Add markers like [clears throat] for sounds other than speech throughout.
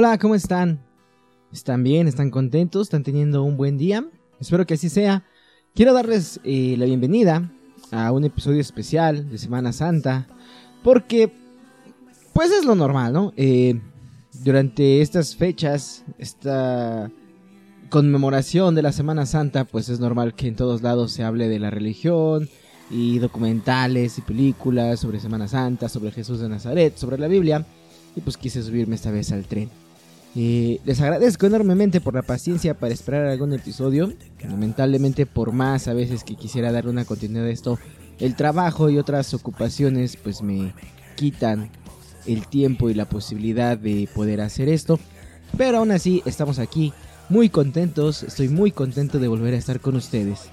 Hola, ¿cómo están? ¿Están bien? ¿Están contentos? ¿Están teniendo un buen día? Espero que así sea. Quiero darles eh, la bienvenida a un episodio especial de Semana Santa. Porque, pues es lo normal, ¿no? Eh, durante estas fechas, esta conmemoración de la Semana Santa, pues es normal que en todos lados se hable de la religión y documentales y películas sobre Semana Santa, sobre Jesús de Nazaret, sobre la Biblia. Y pues quise subirme esta vez al tren. Les agradezco enormemente por la paciencia para esperar algún episodio. Lamentablemente por más a veces que quisiera dar una continuidad a esto, el trabajo y otras ocupaciones pues me quitan el tiempo y la posibilidad de poder hacer esto. Pero aún así estamos aquí muy contentos, estoy muy contento de volver a estar con ustedes.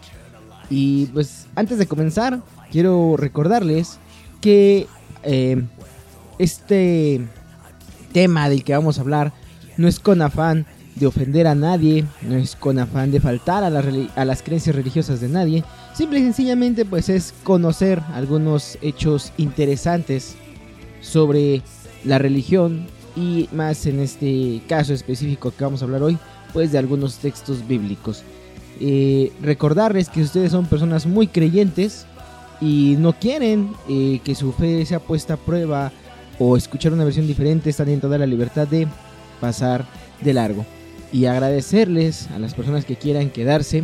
Y pues antes de comenzar, quiero recordarles que eh, este tema del que vamos a hablar no es con afán de ofender a nadie, no es con afán de faltar a, las creencias religiosas de nadie, simple y sencillamente pues es conocer algunos hechos interesantes sobre la religión y más en este caso específico que vamos a hablar hoy, pues de algunos textos bíblicos. Eh, recordarles que ustedes son personas muy creyentes y no quieren eh, que su fe sea puesta a prueba o escuchar una versión diferente, están en toda la libertad de pasar de largo. Y agradecerles a las personas que quieran quedarse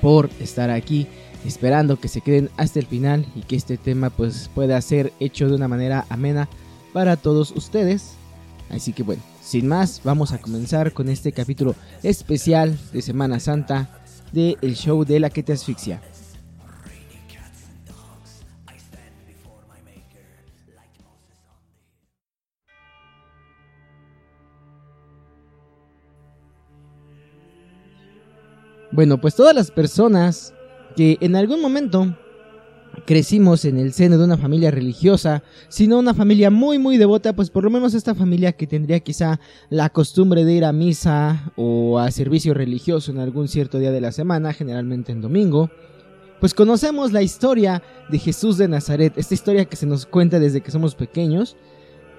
por estar aquí esperando que se queden hasta el final y que este tema pues pueda ser hecho de una manera amena para todos ustedes. Así que bueno, sin más, vamos a comenzar con este capítulo especial de Semana Santa de El Show de la que te asfixia. Bueno, pues todas las personas que en algún momento crecimos en el seno de una familia religiosa, sino una familia muy muy devota, pues por lo menos esta familia que tendría quizá la costumbre de ir a misa o a servicio religioso en algún cierto día de la semana, generalmente en domingo, pues conocemos la historia de Jesús de Nazaret, esta historia que se nos cuenta desde que somos pequeños.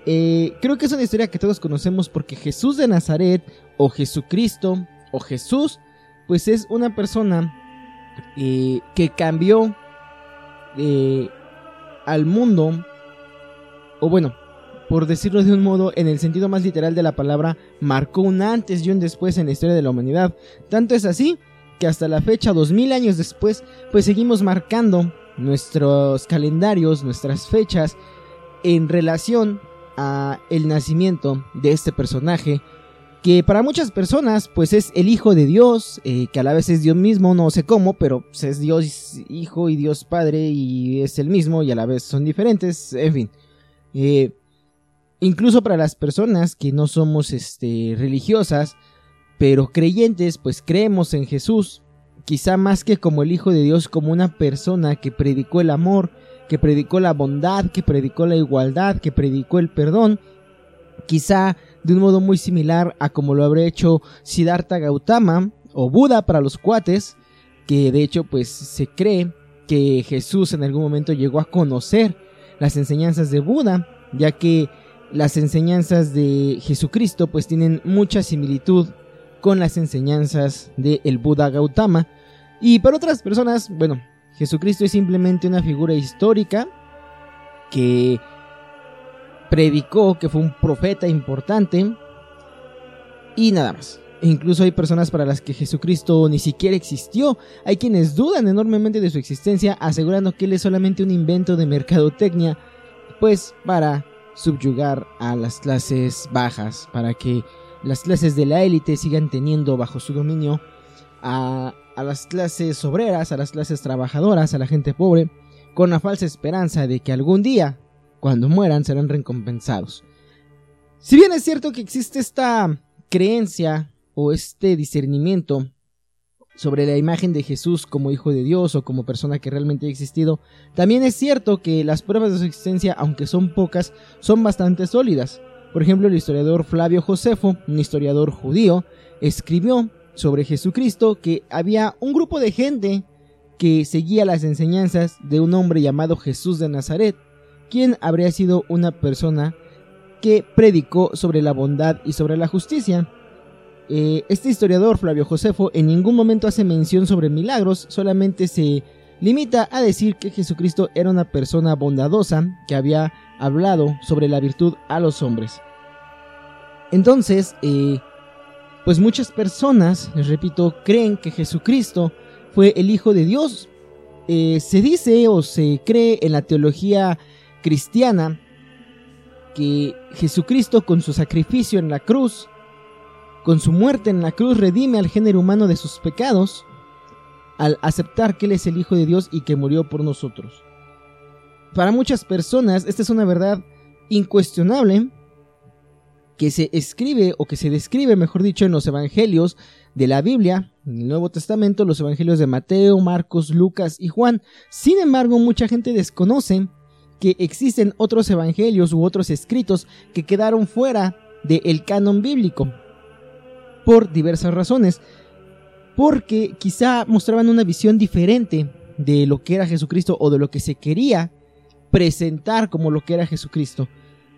Eh, creo que es una historia que todos conocemos porque Jesús de Nazaret o Jesucristo o Jesús, pues es una persona eh, que cambió eh, al mundo, o bueno, por decirlo de un modo, en el sentido más literal de la palabra, marcó un antes y un después en la historia de la humanidad. Tanto es así que hasta la fecha, dos mil años después, pues seguimos marcando nuestros calendarios, nuestras fechas, en relación a el nacimiento de este personaje que para muchas personas pues es el Hijo de Dios, eh, que a la vez es Dios mismo, no sé cómo, pero pues, es Dios Hijo y Dios Padre y es el mismo y a la vez son diferentes, en fin. Eh, incluso para las personas que no somos este, religiosas, pero creyentes, pues creemos en Jesús, quizá más que como el Hijo de Dios, como una persona que predicó el amor, que predicó la bondad, que predicó la igualdad, que predicó el perdón, quizá de un modo muy similar a como lo habría hecho Siddhartha Gautama o Buda para los cuates, que de hecho pues se cree que Jesús en algún momento llegó a conocer las enseñanzas de Buda, ya que las enseñanzas de Jesucristo pues tienen mucha similitud con las enseñanzas del el Buda Gautama. Y para otras personas, bueno, Jesucristo es simplemente una figura histórica que predicó, que fue un profeta importante y nada más. E incluso hay personas para las que Jesucristo ni siquiera existió. Hay quienes dudan enormemente de su existencia, asegurando que él es solamente un invento de mercadotecnia, pues para subyugar a las clases bajas, para que las clases de la élite sigan teniendo bajo su dominio a, a las clases obreras, a las clases trabajadoras, a la gente pobre, con la falsa esperanza de que algún día cuando mueran serán recompensados. Si bien es cierto que existe esta creencia o este discernimiento sobre la imagen de Jesús como hijo de Dios o como persona que realmente ha existido, también es cierto que las pruebas de su existencia, aunque son pocas, son bastante sólidas. Por ejemplo, el historiador Flavio Josefo, un historiador judío, escribió sobre Jesucristo que había un grupo de gente que seguía las enseñanzas de un hombre llamado Jesús de Nazaret, quien habría sido una persona que predicó sobre la bondad y sobre la justicia. Eh, este historiador, Flavio Josefo, en ningún momento hace mención sobre milagros, solamente se limita a decir que Jesucristo era una persona bondadosa que había hablado sobre la virtud a los hombres. Entonces, eh, pues muchas personas, les repito, creen que Jesucristo fue el Hijo de Dios. Eh, se dice o se cree en la teología cristiana que Jesucristo con su sacrificio en la cruz, con su muerte en la cruz, redime al género humano de sus pecados al aceptar que Él es el Hijo de Dios y que murió por nosotros. Para muchas personas esta es una verdad incuestionable que se escribe o que se describe, mejor dicho, en los evangelios de la Biblia, en el Nuevo Testamento, los evangelios de Mateo, Marcos, Lucas y Juan. Sin embargo, mucha gente desconoce que existen otros evangelios u otros escritos que quedaron fuera del canon bíblico por diversas razones porque quizá mostraban una visión diferente de lo que era Jesucristo o de lo que se quería presentar como lo que era Jesucristo.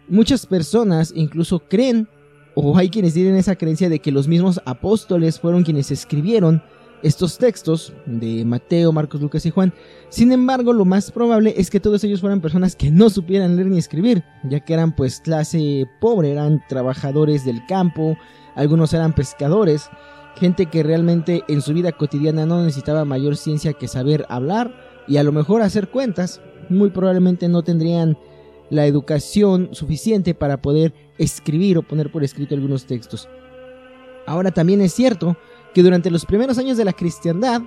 Muchas personas incluso creen, o hay quienes tienen esa creencia de que los mismos apóstoles fueron quienes escribieron estos textos de Mateo, Marcos, Lucas y Juan. Sin embargo, lo más probable es que todos ellos fueran personas que no supieran leer ni escribir, ya que eran pues clase pobre, eran trabajadores del campo, algunos eran pescadores, gente que realmente en su vida cotidiana no necesitaba mayor ciencia que saber hablar y a lo mejor hacer cuentas, muy probablemente no tendrían la educación suficiente para poder escribir o poner por escrito algunos textos. Ahora también es cierto que durante los primeros años de la cristiandad,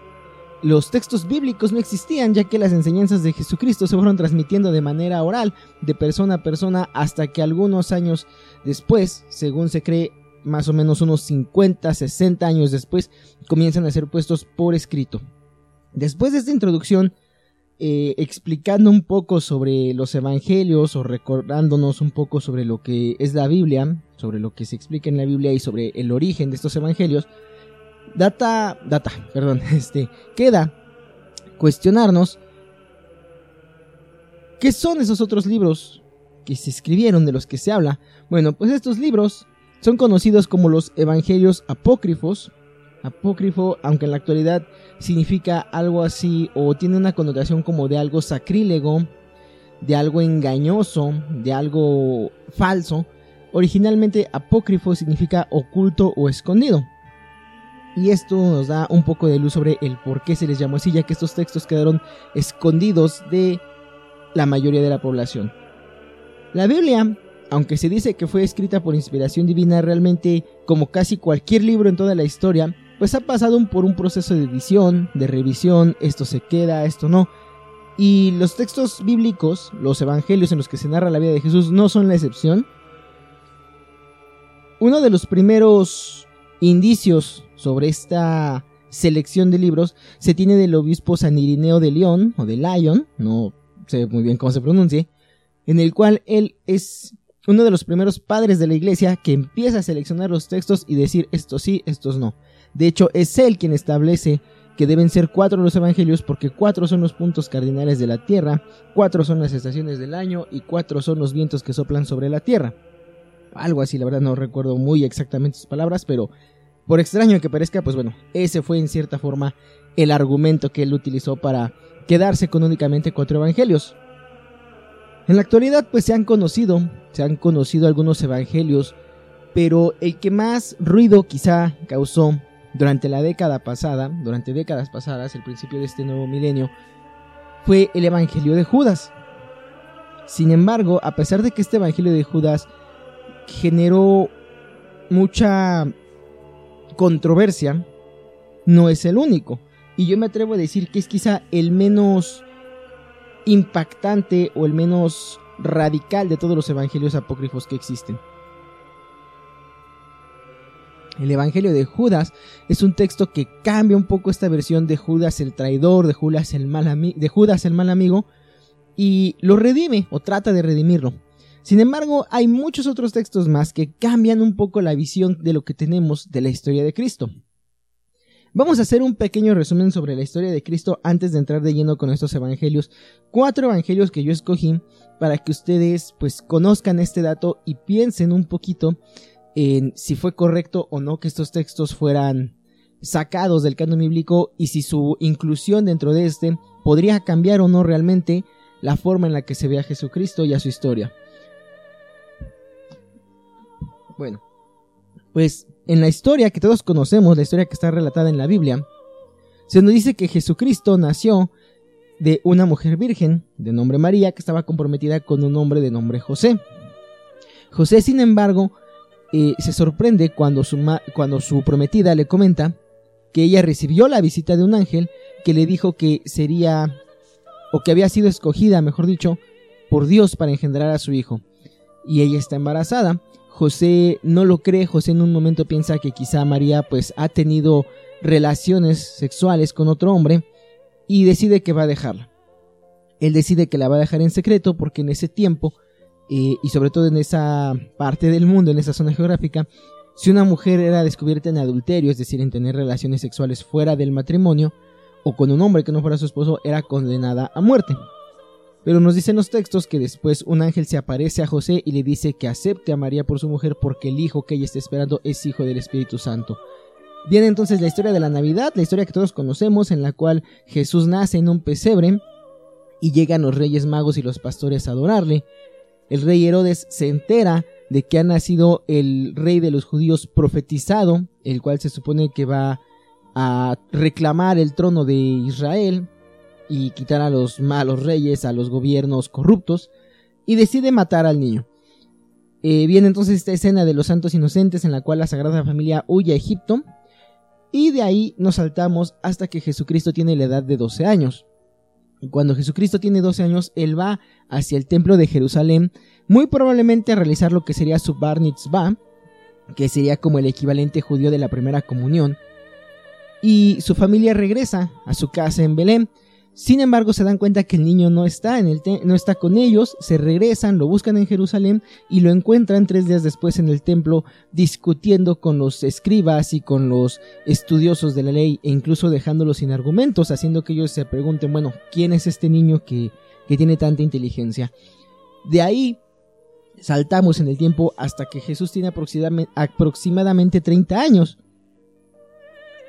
los textos bíblicos no existían ya que las enseñanzas de Jesucristo se fueron transmitiendo de manera oral, de persona a persona, hasta que algunos años después, según se cree, más o menos unos 50, 60 años después, comienzan a ser puestos por escrito. Después de esta introducción, eh, explicando un poco sobre los evangelios o recordándonos un poco sobre lo que es la Biblia, sobre lo que se explica en la Biblia y sobre el origen de estos evangelios, data, data, perdón, [laughs] este, queda cuestionarnos qué son esos otros libros que se escribieron de los que se habla. Bueno, pues estos libros son conocidos como los evangelios apócrifos. Apócrifo, aunque en la actualidad significa algo así o tiene una connotación como de algo sacrílego, de algo engañoso, de algo falso. Originalmente apócrifo significa oculto o escondido. Y esto nos da un poco de luz sobre el por qué se les llamó así, ya que estos textos quedaron escondidos de la mayoría de la población. La Biblia aunque se dice que fue escrita por inspiración divina, realmente, como casi cualquier libro en toda la historia, pues ha pasado por un proceso de edición, de revisión, esto se queda, esto no. Y los textos bíblicos, los evangelios en los que se narra la vida de Jesús, no son la excepción. Uno de los primeros indicios sobre esta selección de libros se tiene del obispo San Irineo de León, o de Lyon, no sé muy bien cómo se pronuncie, en el cual él es uno de los primeros padres de la iglesia que empieza a seleccionar los textos y decir estos sí, estos no. De hecho, es él quien establece que deben ser cuatro los evangelios porque cuatro son los puntos cardinales de la tierra, cuatro son las estaciones del año y cuatro son los vientos que soplan sobre la tierra. Algo así, la verdad no recuerdo muy exactamente sus palabras, pero por extraño que parezca, pues bueno, ese fue en cierta forma el argumento que él utilizó para quedarse con únicamente cuatro evangelios. En la actualidad pues se han conocido, se han conocido algunos evangelios, pero el que más ruido quizá causó durante la década pasada, durante décadas pasadas, el principio de este nuevo milenio, fue el Evangelio de Judas. Sin embargo, a pesar de que este Evangelio de Judas generó mucha controversia, no es el único. Y yo me atrevo a decir que es quizá el menos impactante o el menos radical de todos los evangelios apócrifos que existen. El Evangelio de Judas es un texto que cambia un poco esta versión de Judas el traidor, de Judas el mal, de Judas el mal amigo, y lo redime o trata de redimirlo. Sin embargo, hay muchos otros textos más que cambian un poco la visión de lo que tenemos de la historia de Cristo. Vamos a hacer un pequeño resumen sobre la historia de Cristo antes de entrar de lleno con estos evangelios. Cuatro evangelios que yo escogí para que ustedes pues conozcan este dato y piensen un poquito en si fue correcto o no que estos textos fueran sacados del canon bíblico y si su inclusión dentro de este podría cambiar o no realmente la forma en la que se ve a Jesucristo y a su historia. Bueno, pues en la historia que todos conocemos, la historia que está relatada en la Biblia, se nos dice que Jesucristo nació de una mujer virgen de nombre María que estaba comprometida con un hombre de nombre José. José, sin embargo, eh, se sorprende cuando su, cuando su prometida le comenta que ella recibió la visita de un ángel que le dijo que sería, o que había sido escogida, mejor dicho, por Dios para engendrar a su hijo. Y ella está embarazada. José no lo cree, José en un momento piensa que quizá María pues ha tenido relaciones sexuales con otro hombre y decide que va a dejarla. Él decide que la va a dejar en secreto porque en ese tiempo eh, y sobre todo en esa parte del mundo, en esa zona geográfica, si una mujer era descubierta en adulterio, es decir, en tener relaciones sexuales fuera del matrimonio, o con un hombre que no fuera su esposo, era condenada a muerte. Pero nos dicen los textos que después un ángel se aparece a José y le dice que acepte a María por su mujer porque el hijo que ella está esperando es hijo del Espíritu Santo. Viene entonces la historia de la Navidad, la historia que todos conocemos, en la cual Jesús nace en un pesebre y llegan los reyes magos y los pastores a adorarle. El rey Herodes se entera de que ha nacido el rey de los judíos profetizado, el cual se supone que va a reclamar el trono de Israel y quitar a los malos reyes, a los gobiernos corruptos, y decide matar al niño. Eh, viene entonces esta escena de los santos inocentes en la cual la Sagrada Familia huye a Egipto, y de ahí nos saltamos hasta que Jesucristo tiene la edad de 12 años. Cuando Jesucristo tiene 12 años, él va hacia el templo de Jerusalén, muy probablemente a realizar lo que sería su Bar Mitzvah, que sería como el equivalente judío de la primera comunión, y su familia regresa a su casa en Belén. Sin embargo, se dan cuenta que el niño no está, no está con ellos, se regresan, lo buscan en Jerusalén y lo encuentran tres días después en el templo discutiendo con los escribas y con los estudiosos de la ley e incluso dejándolos sin argumentos, haciendo que ellos se pregunten, bueno, ¿quién es este niño que, que tiene tanta inteligencia? De ahí saltamos en el tiempo hasta que Jesús tiene aproximadamente 30 años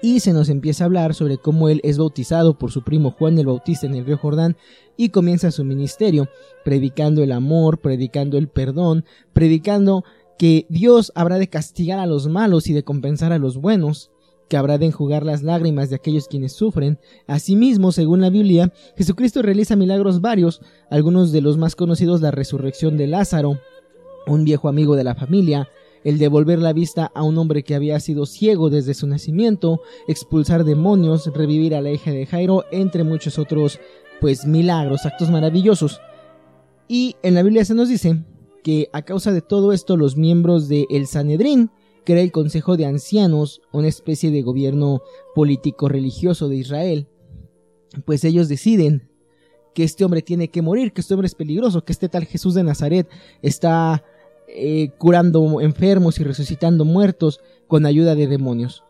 y se nos empieza a hablar sobre cómo él es bautizado por su primo Juan el Bautista en el río Jordán y comienza su ministerio, predicando el amor, predicando el perdón, predicando que Dios habrá de castigar a los malos y de compensar a los buenos, que habrá de enjugar las lágrimas de aquellos quienes sufren. Asimismo, según la Biblia, Jesucristo realiza milagros varios, algunos de los más conocidos la resurrección de Lázaro, un viejo amigo de la familia, el devolver la vista a un hombre que había sido ciego desde su nacimiento, expulsar demonios, revivir a la hija de Jairo, entre muchos otros, pues milagros, actos maravillosos. Y en la Biblia se nos dice que a causa de todo esto los miembros del el Sanedrín, que era el Consejo de Ancianos, una especie de gobierno político religioso de Israel, pues ellos deciden que este hombre tiene que morir, que este hombre es peligroso, que este tal Jesús de Nazaret está eh, curando enfermos y resucitando muertos con ayuda de demonios.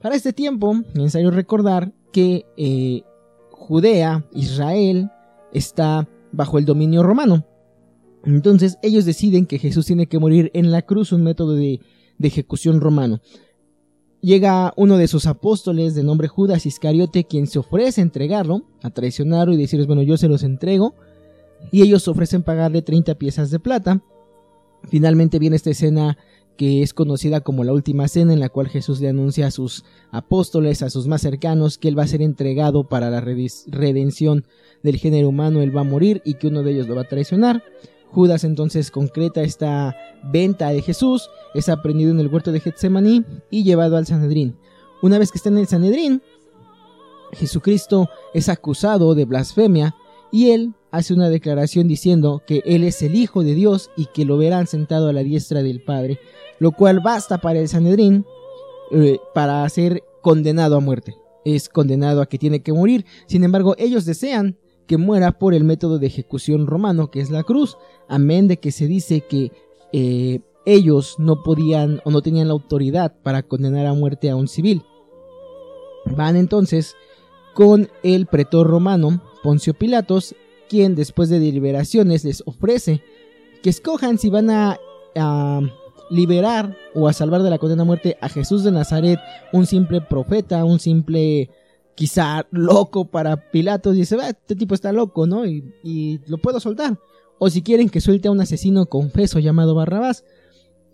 Para este tiempo, es necesario recordar que eh, Judea, Israel, está bajo el dominio romano. Entonces ellos deciden que Jesús tiene que morir en la cruz, un método de, ejecución romano. Llega uno de sus apóstoles de nombre Judas Iscariote, quien se ofrece a entregarlo, a traicionarlo y decirles, bueno, yo se los entrego. Y ellos ofrecen pagarle 30 piezas de plata Finalmente viene esta escena que es conocida como la última cena en la cual Jesús le anuncia a sus apóstoles, a sus más cercanos, que él va a ser entregado para la redención del género humano, él va a morir y que uno de ellos lo va a traicionar. Judas entonces concreta esta venta de Jesús, es aprendido en el huerto de Getsemaní y llevado al Sanedrín. Una vez que está en el Sanedrín, Jesucristo es acusado de blasfemia y él hace una declaración diciendo que Él es el Hijo de Dios y que lo verán sentado a la diestra del Padre, lo cual basta para el Sanedrín eh, para ser condenado a muerte. Es condenado a que tiene que morir. Sin embargo, ellos desean que muera por el método de ejecución romano, que es la cruz, amén de que se dice que eh, ellos no podían o no tenían la autoridad para condenar a muerte a un civil. Van entonces con el pretor romano, Poncio Pilatos, después de deliberaciones les ofrece que escojan si van a, liberar o a salvar de la condena a muerte a Jesús de Nazaret, un simple profeta, un simple quizá loco para Pilatos, y dice, este tipo está loco, ¿no? Y, y, lo puedo soltar. O si quieren que suelte a un asesino confeso llamado Barrabás.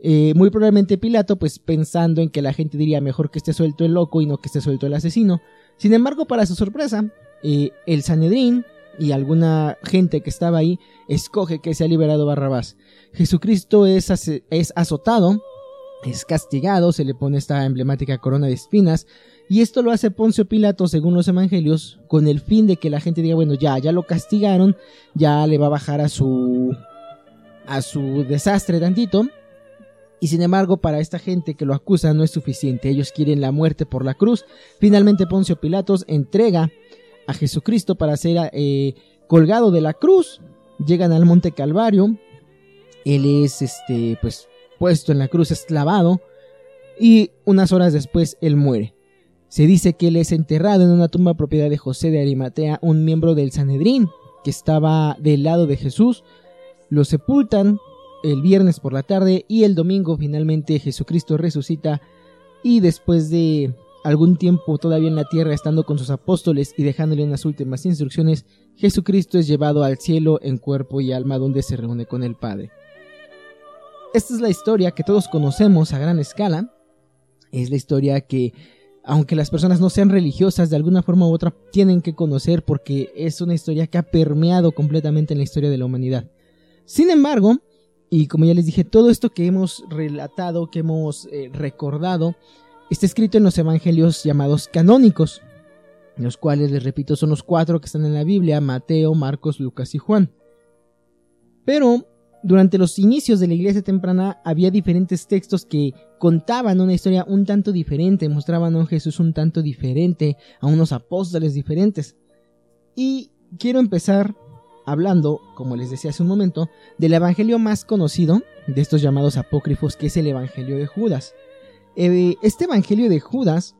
Eh, muy probablemente Pilato, pues pensando en que la gente diría mejor que esté suelto el loco y no que esté suelto el asesino. Sin embargo, para su sorpresa, eh, el Sanedrín y alguna gente que estaba ahí escoge que sea liberado Barrabás. Jesucristo es, es azotado, es castigado, se le pone esta emblemática corona de espinas, y esto lo hace Poncio Pilato, según los evangelios, con el fin de que la gente diga, bueno, ya, ya lo castigaron, ya le va a bajar a su a su desastre tantito, y sin embargo, para esta gente que lo acusa no es suficiente. Ellos quieren la muerte por la cruz. Finalmente Poncio Pilatos entrega a Jesucristo para ser eh, colgado de la cruz. Llegan al monte Calvario. Él es este, pues, puesto en la cruz, esclavado. Y unas horas después él muere. Se dice que él es enterrado en una tumba propiedad de José de Arimatea, un miembro del Sanedrín, que estaba del lado de Jesús. Lo sepultan el viernes por la tarde y el domingo finalmente Jesucristo resucita y después de algún tiempo todavía en la tierra estando con sus apóstoles y dejándole unas últimas instrucciones, Jesucristo es llevado al cielo en cuerpo y alma donde se reúne con el Padre. Esta es la historia que todos conocemos a gran escala. Es la historia que, aunque las personas no sean religiosas, de alguna forma u otra tienen que conocer porque es una historia que ha permeado completamente en la historia de la humanidad. Sin embargo, y como ya les dije, todo esto que hemos relatado, que hemos eh, recordado, está escrito en los evangelios llamados canónicos, los cuales, les repito, son los cuatro que están en la Biblia, Mateo, Marcos, Lucas y Juan. Pero durante los inicios de la iglesia temprana había diferentes textos que contaban una historia un tanto diferente, mostraban a un Jesús un tanto diferente, a unos apóstoles diferentes. Y quiero empezar hablando, como les decía hace un momento, del evangelio más conocido de estos llamados apócrifos, que es el evangelio de Judas. Eh, este evangelio de Judas,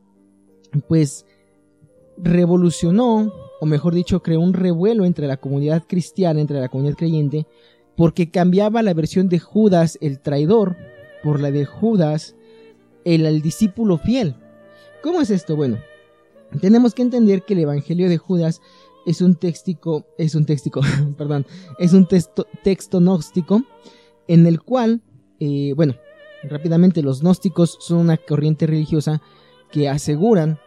pues, revolucionó, o mejor dicho, creó un revuelo entre la comunidad cristiana, entre la comunidad creyente, porque cambiaba la versión de Judas el traidor por la de Judas el, discípulo fiel. ¿Cómo es esto? Bueno, tenemos que entender que el evangelio de Judas es un textico, es un textico, [laughs] perdón, es un texto, texto gnóstico en el cual, eh, bueno, rápidamente los gnósticos son una corriente religiosa que aseguran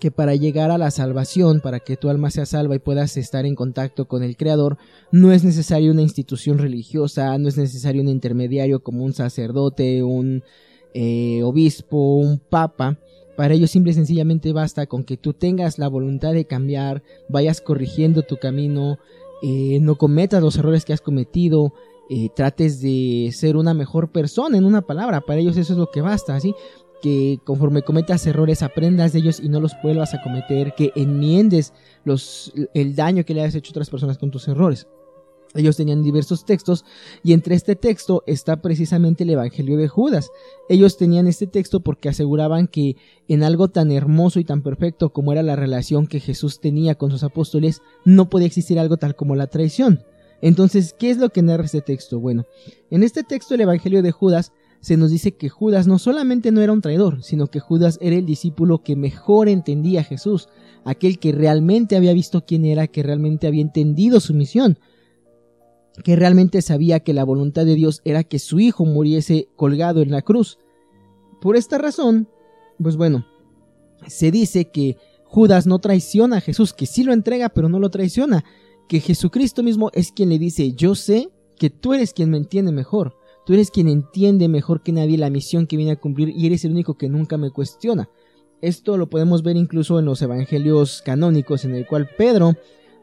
que para llegar a la salvación, para que tu alma sea salva y puedas estar en contacto con el Creador, no es necesario una institución religiosa, no es necesario un intermediario como un sacerdote, un eh, obispo, un papa, para ello simple y sencillamente basta con que tú tengas la voluntad de cambiar, vayas corrigiendo tu camino, eh, no cometas los errores que has cometido, eh, trates de ser una mejor persona en una palabra. Para ellos eso es lo que basta, ¿sí? Que conforme cometas errores aprendas de ellos y no los vuelvas a cometer, que enmiendes el daño que le has hecho a otras personas con tus errores. Ellos tenían diversos textos y entre este texto está precisamente el Evangelio de Judas. Ellos tenían este texto porque aseguraban que en algo tan hermoso y tan perfecto como era la relación que Jesús tenía con sus apóstoles, no podía existir algo tal como la traición. Entonces, ¿qué es lo que narra este texto? Bueno, en este texto el Evangelio de Judas se nos dice que Judas no solamente no era un traidor, sino que Judas era el discípulo que mejor entendía a Jesús, aquel que realmente había visto quién era, que realmente había entendido su misión que realmente sabía que la voluntad de Dios era que su hijo muriese colgado en la cruz. Por esta razón, pues bueno, se dice que Judas no traiciona a Jesús, que sí lo entrega, pero no lo traiciona, que Jesucristo mismo es quien le dice, yo sé que tú eres quien me entiende mejor, tú eres quien entiende mejor que nadie la misión que viene a cumplir y eres el único que nunca me cuestiona. Esto lo podemos ver incluso en los evangelios canónicos, en el cual Pedro,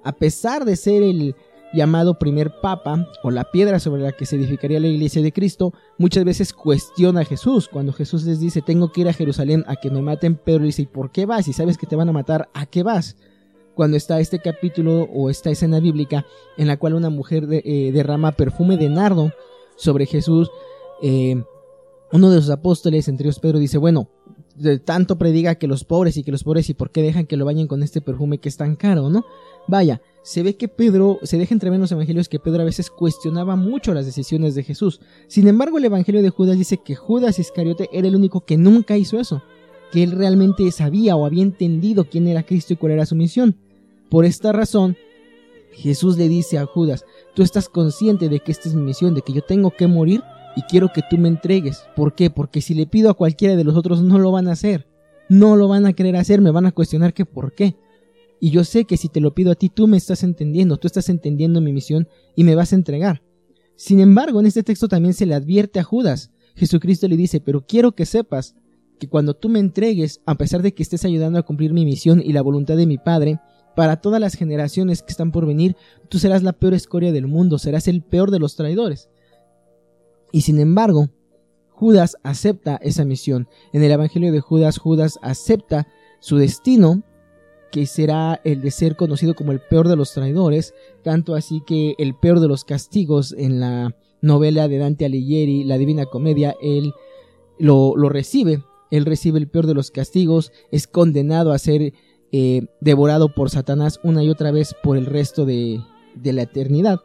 a pesar de ser el, llamado primer papa o la piedra sobre la que se edificaría la iglesia de Cristo, muchas veces cuestiona a Jesús. Cuando Jesús les dice, tengo que ir a Jerusalén a que me maten, Pedro dice, ¿y por qué vas? Si sabes que te van a matar, ¿a qué vas? Cuando está este capítulo o esta escena bíblica en la cual una mujer eh, derrama perfume de nardo sobre Jesús, eh, uno de sus apóstoles, entre ellos Pedro, dice, bueno, de tanto prediga que los pobres y que los pobres y por qué dejan que lo bañen con este perfume que es tan caro, ¿no? Vaya, se ve que Pedro, se deja entrever en los evangelios que Pedro a veces cuestionaba mucho las decisiones de Jesús. Sin embargo, el evangelio de Judas dice que Judas Iscariote era el único que nunca hizo eso, que él realmente sabía o había entendido quién era Cristo y cuál era su misión. Por esta razón, Jesús le dice a Judas, tú estás consciente de que esta es mi misión, de que yo tengo que morir y quiero que tú me entregues. ¿Por qué? Porque si le pido a cualquiera de los otros no lo van a hacer. No lo van a querer hacer, me van a cuestionar que por qué. Y yo sé que si te lo pido a ti, tú me estás entendiendo, tú estás entendiendo mi misión y me vas a entregar. Sin embargo, en este texto también se le advierte a Judas. Jesucristo le dice, pero quiero que sepas que cuando tú me entregues, a pesar de que estés ayudando a cumplir mi misión y la voluntad de mi Padre, para todas las generaciones que están por venir, tú serás la peor escoria del mundo, serás el peor de los traidores. Y sin embargo, Judas acepta esa misión. En el Evangelio de Judas, Judas acepta su destino, que será el de ser conocido como el peor de los traidores, tanto así que el peor de los castigos en la novela de Dante Alighieri, La Divina Comedia, él lo, recibe, él recibe el peor de los castigos, es condenado a ser eh, devorado por Satanás una y otra vez por el resto de, de la eternidad.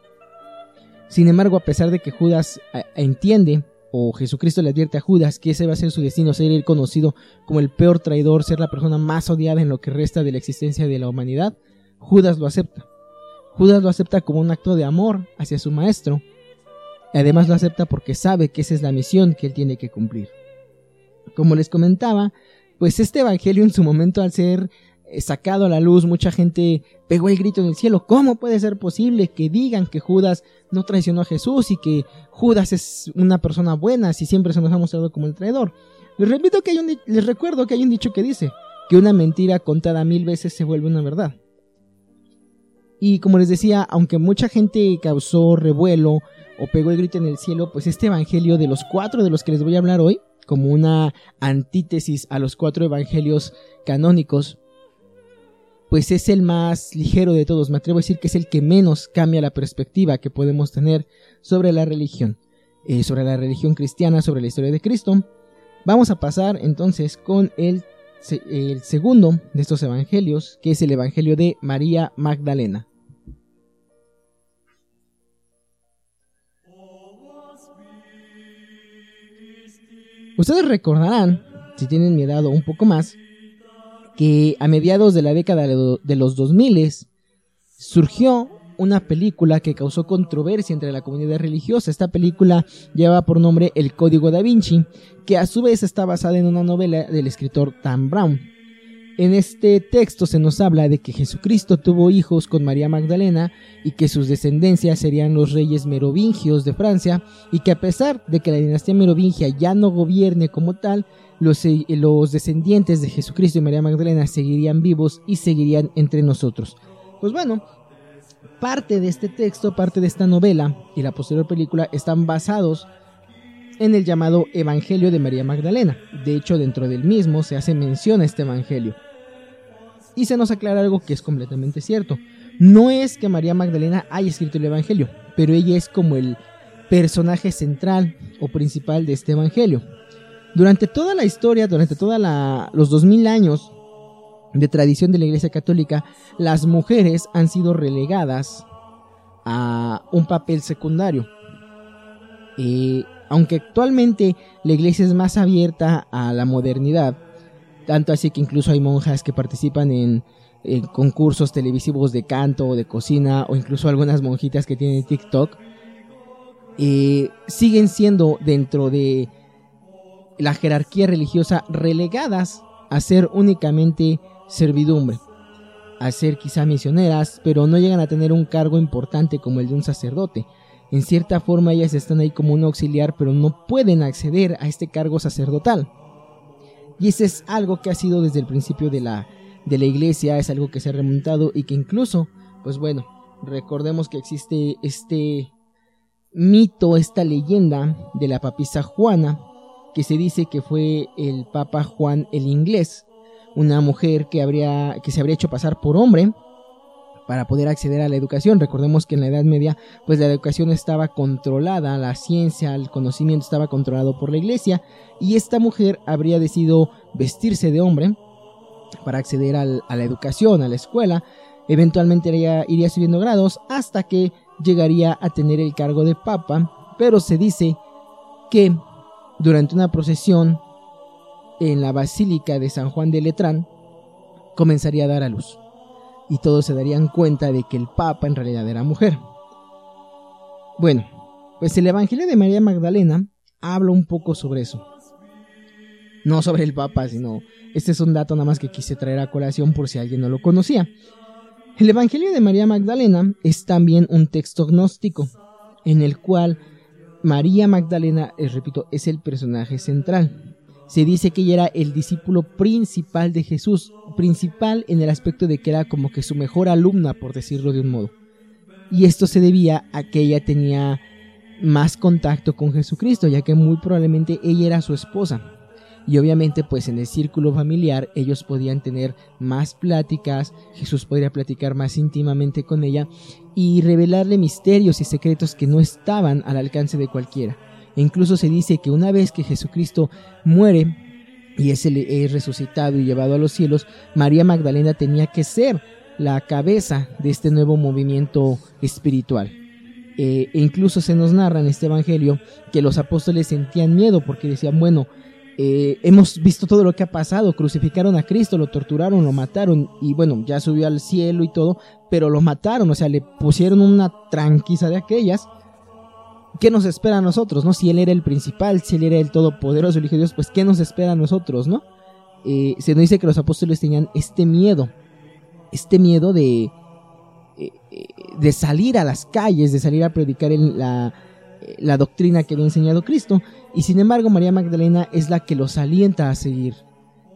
Sin embargo, a pesar de que Judas eh, entiende, o Jesucristo le advierte a Judas que ese va a ser su destino, ser el conocido como el peor traidor, ser la persona más odiada en lo que resta de la existencia de la humanidad, Judas lo acepta. Judas lo acepta como un acto de amor hacia su maestro. Además lo acepta porque sabe que esa es la misión que él tiene que cumplir. Como les comentaba, pues este evangelio en su momento al ser sacado a la luz, mucha gente pegó el grito en el cielo. ¿Cómo puede ser posible que digan que Judas no traicionó a Jesús y que Judas es una persona buena si siempre se nos ha mostrado como el traidor? Les repito que hay un, les recuerdo que hay un dicho que dice que una mentira contada mil veces se vuelve una verdad. Y como les decía, aunque mucha gente causó revuelo o pegó el grito en el cielo, pues este evangelio de los cuatro de los que les voy a hablar hoy, como una antítesis a los cuatro evangelios canónicos, pues es el más ligero de todos. Me atrevo a decir que es el que menos cambia la perspectiva que podemos tener sobre la religión, eh, sobre la religión cristiana, sobre la historia de Cristo. Vamos a pasar entonces con el, segundo de estos evangelios, que es el evangelio de María Magdalena. Ustedes recordarán, si tienen mi edad un poco más, que a mediados de la década de los 2000 surgió una película que causó controversia entre la comunidad religiosa. Esta película lleva por nombre El Código da Vinci, que a su vez está basada en una novela del escritor Dan Brown. En este texto se nos habla de que Jesucristo tuvo hijos con María Magdalena y que sus descendencias serían los reyes merovingios de Francia y que a pesar de que la dinastía merovingia ya no gobierne como tal, eh, los, descendientes de Jesucristo y María Magdalena seguirían vivos y seguirían entre nosotros. Pues bueno, parte de este texto, parte de esta novela y la posterior película están basados en el llamado Evangelio de María Magdalena. De hecho, dentro del mismo se hace mención a este Evangelio. Y se nos aclara algo que es completamente cierto. No es que María Magdalena haya escrito el Evangelio, pero ella es como el personaje central o principal de este Evangelio. Durante toda la historia, durante todos los 2000 años de tradición de la Iglesia Católica, las mujeres han sido relegadas a un papel secundario. Eh, aunque actualmente la iglesia es más abierta a la modernidad, tanto así que incluso hay monjas que participan en, concursos televisivos de canto o de cocina, o incluso algunas monjitas que tienen TikTok, eh, siguen siendo dentro de la jerarquía religiosa relegadas a ser únicamente servidumbre, a ser quizá misioneras, pero no llegan a tener un cargo importante como el de un sacerdote. En cierta forma ellas están ahí como un auxiliar, pero no pueden acceder a este cargo sacerdotal. Y ese es algo que ha sido desde el principio de la, de la iglesia, es algo que se ha remontado y que incluso, pues bueno, recordemos que existe este mito, esta leyenda de la papisa Juana, que se dice que fue el Papa Juan el Inglés, una mujer que, habría, que se habría hecho pasar por hombre para poder acceder a la educación. Recordemos que en la Edad Media, pues la educación estaba controlada, la ciencia, el conocimiento estaba controlado por la iglesia, y esta mujer habría decidido vestirse de hombre para acceder a la educación, a la escuela. Eventualmente iría, iría subiendo grados hasta que llegaría a tener el cargo de papa, pero se dice que durante una procesión en la Basílica de San Juan de Letrán comenzaría a dar a luz y todos se darían cuenta de que el Papa en realidad era mujer. Bueno, pues el Evangelio de María Magdalena habla un poco sobre eso. No sobre el Papa, sino este es un dato nada más que quise traer a colación por si alguien no lo conocía. El Evangelio de María Magdalena es también un texto gnóstico, en el cual María Magdalena, repito, es el personaje central se dice que ella era el discípulo principal de Jesús, principal en el aspecto de que era como que su mejor alumna, por decirlo de un modo. Y esto se debía a que ella tenía más contacto con Jesucristo, ya que muy probablemente ella era su esposa. Y obviamente pues en el círculo familiar ellos podían tener más pláticas, Jesús podría platicar más íntimamente con ella y revelarle misterios y secretos que no estaban al alcance de cualquiera. E incluso se dice que una vez que Jesucristo muere y es, resucitado y llevado a los cielos, María Magdalena tenía que ser la cabeza de este nuevo movimiento espiritual. Eh, e incluso se nos narra en este Evangelio que los apóstoles sentían miedo porque decían, bueno, eh, hemos visto todo lo que ha pasado, crucificaron a Cristo, lo torturaron, lo mataron y bueno, ya subió al cielo y todo, pero lo mataron, o sea, le pusieron una tranquiza de aquellas ¿qué nos espera a nosotros, no? Si Él era el principal, si Él era el todopoderoso, el Hijo de Dios, pues ¿qué nos espera a nosotros, no? Eh, se nos dice que los apóstoles tenían este miedo, este miedo de, eh, de salir a las calles, de salir a predicar la, la doctrina que había enseñado Cristo, y sin embargo María Magdalena es la que los alienta a seguir,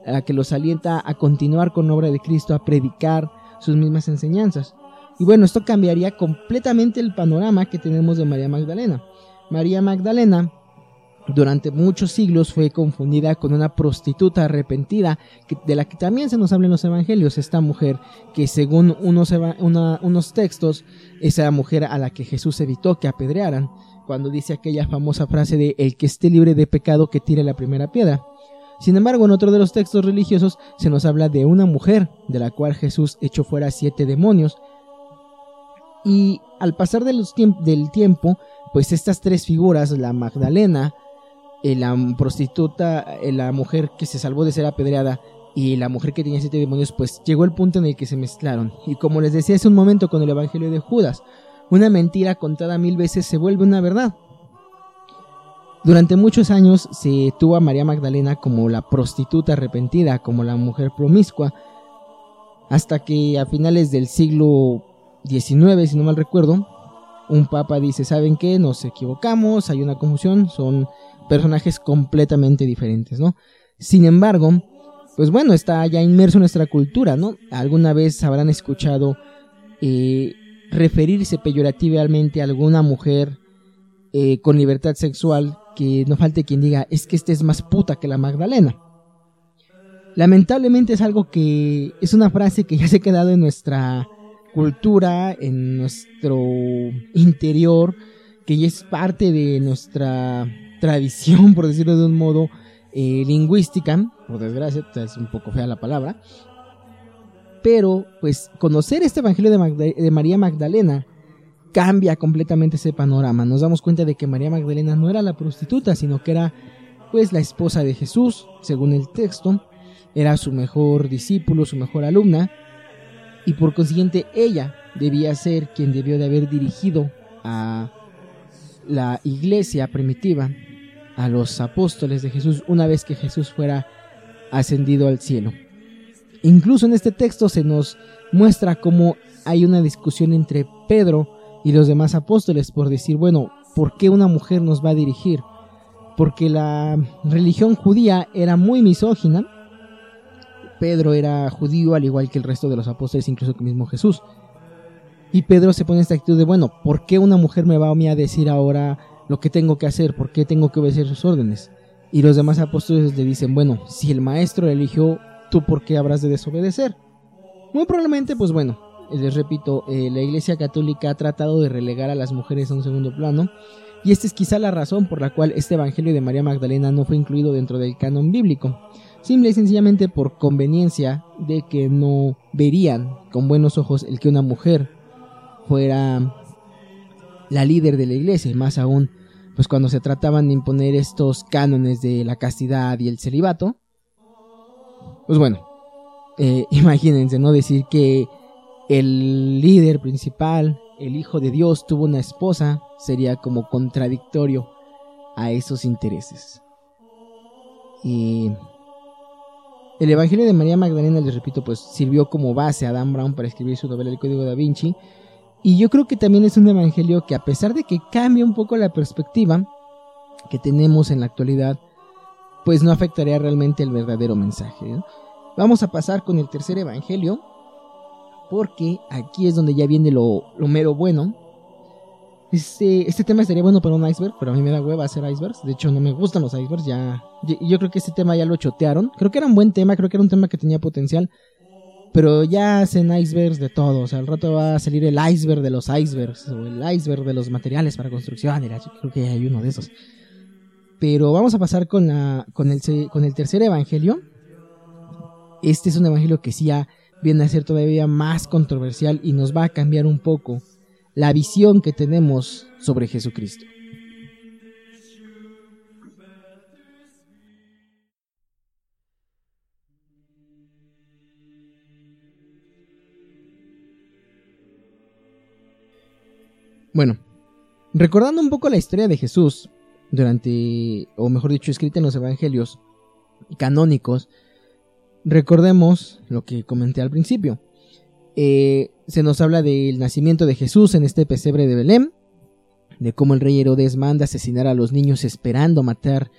la que los alienta a continuar con obra de Cristo, a predicar sus mismas enseñanzas. Y bueno, esto cambiaría completamente el panorama que tenemos de María Magdalena. María Magdalena durante muchos siglos fue confundida con una prostituta arrepentida, de la que también se nos habla en los evangelios, esta mujer que según unos, unos textos es la mujer a la que Jesús evitó que apedrearan, cuando dice aquella famosa frase de el que esté libre de pecado que tire la primera piedra. Sin embargo, en otro de los textos religiosos se nos habla de una mujer de la cual Jesús echó fuera siete demonios, y al pasar del tiempo, pues estas tres figuras, la Magdalena, eh, la prostituta, eh, la mujer que se salvó de ser apedreada y la mujer que tenía siete demonios, pues llegó el punto en el que se mezclaron. Y como les decía hace un momento con el Evangelio de Judas, una mentira contada mil veces se vuelve una verdad. Durante muchos años se tuvo a María Magdalena como la prostituta arrepentida, como la mujer promiscua, hasta que a finales del siglo XIX, si no mal recuerdo, un papa dice, ¿saben qué? Nos equivocamos, hay una confusión, son personajes completamente diferentes, ¿no? Sin embargo, pues bueno, está ya inmerso en nuestra cultura, ¿no? Alguna vez habrán escuchado eh, referirse peyorativamente a alguna mujer eh, con libertad sexual que no falte quien diga, es que esta es más puta que la Magdalena. Lamentablemente es algo que es una frase que ya se ha quedado en nuestra cultura, en nuestro interior, que ya es parte de nuestra tradición, [laughs] por decirlo de un modo, eh, lingüística, por desgracia, es un poco fea la palabra, pero pues conocer este Evangelio de, María Magdalena cambia completamente ese panorama. Nos damos cuenta de que María Magdalena no era la prostituta, sino que era pues la esposa de Jesús, según el texto, era su mejor discípulo, su mejor alumna, y por consiguiente ella debía ser quien debió de haber dirigido a la iglesia primitiva, a los apóstoles de Jesús, una vez que Jesús fuera ascendido al cielo. Incluso en este texto se nos muestra cómo hay una discusión entre Pedro y los demás apóstoles por decir, bueno, ¿por qué una mujer nos va a dirigir? Porque la religión judía era muy misógina Pedro era judío al igual que el resto de los apóstoles, incluso que mismo Jesús. Y Pedro se pone en esta actitud de, bueno, ¿por qué una mujer me va a decir ahora lo que tengo que hacer? ¿Por qué tengo que obedecer sus órdenes? Y los demás apóstoles le dicen, bueno, si el maestro eligió, ¿tú por qué habrás de desobedecer? Muy probablemente, pues bueno, les repito, eh, la Iglesia Católica ha tratado de relegar a las mujeres a un segundo plano. Y esta es quizá la razón por la cual este Evangelio de María Magdalena no fue incluido dentro del canon bíblico. Simple y sencillamente por conveniencia de que no verían con buenos ojos el que una mujer fuera la líder de la iglesia, y más aún, pues cuando se trataban de imponer estos cánones de la castidad y el celibato, pues bueno, eh, [laughs] imagínense, ¿no? Decir que el líder principal, el hijo de Dios, tuvo una esposa, sería como contradictorio a esos intereses. Y el Evangelio de María Magdalena, les repito, pues sirvió como base a Dan Brown para escribir su novela El Código da Vinci. Y yo creo que también es un evangelio que a pesar de que cambia un poco la perspectiva que tenemos en la actualidad, pues no afectaría realmente el verdadero mensaje. Vamos a pasar con el tercer evangelio, porque aquí es donde ya viene lo, lo mero bueno. Este, este tema estaría bueno para un iceberg, pero a mí me da hueva hacer icebergs. De hecho, no me gustan los icebergs. Ya, yo, creo que este tema ya lo chotearon. Creo que era un buen tema, creo que era un tema que tenía potencial. Pero ya hacen icebergs de todo. O sea, al rato va a salir el iceberg de los icebergs. O el iceberg de los materiales para construcción. creo que hay uno de esos. Pero vamos a pasar con, la, con, el, con el tercer evangelio. Este es un evangelio que sí ya viene a ser todavía más controversial y nos va a cambiar un poco la visión que tenemos sobre Jesucristo. Bueno, recordando un poco la historia de Jesús durante, o mejor dicho, escrita en los evangelios canónicos, recordemos lo que comenté al principio. Eh, se nos habla del nacimiento de Jesús en este pesebre de Belén, de cómo el rey Herodes manda asesinar a los niños esperando matar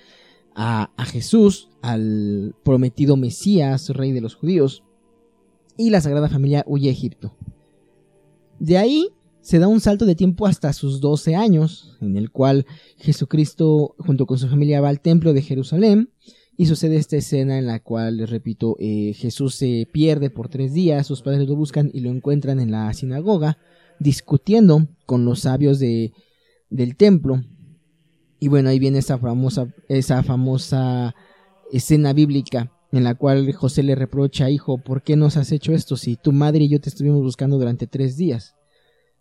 a, a Jesús, al prometido Mesías, rey de los judíos, y la Sagrada Familia huye a Egipto. De ahí se da un salto de tiempo hasta sus 12 años, en el cual Jesucristo junto con su familia va al templo de Jerusalén, y sucede esta escena en la cual, les repito, eh, Jesús se pierde por tres días, sus padres lo buscan y lo encuentran en la sinagoga, discutiendo con los sabios de, del templo. Y bueno, ahí viene esa famosa, esa famosa escena bíblica en la cual José le reprocha, hijo, ¿por qué nos has hecho esto si tu madre y yo te estuvimos buscando durante tres días?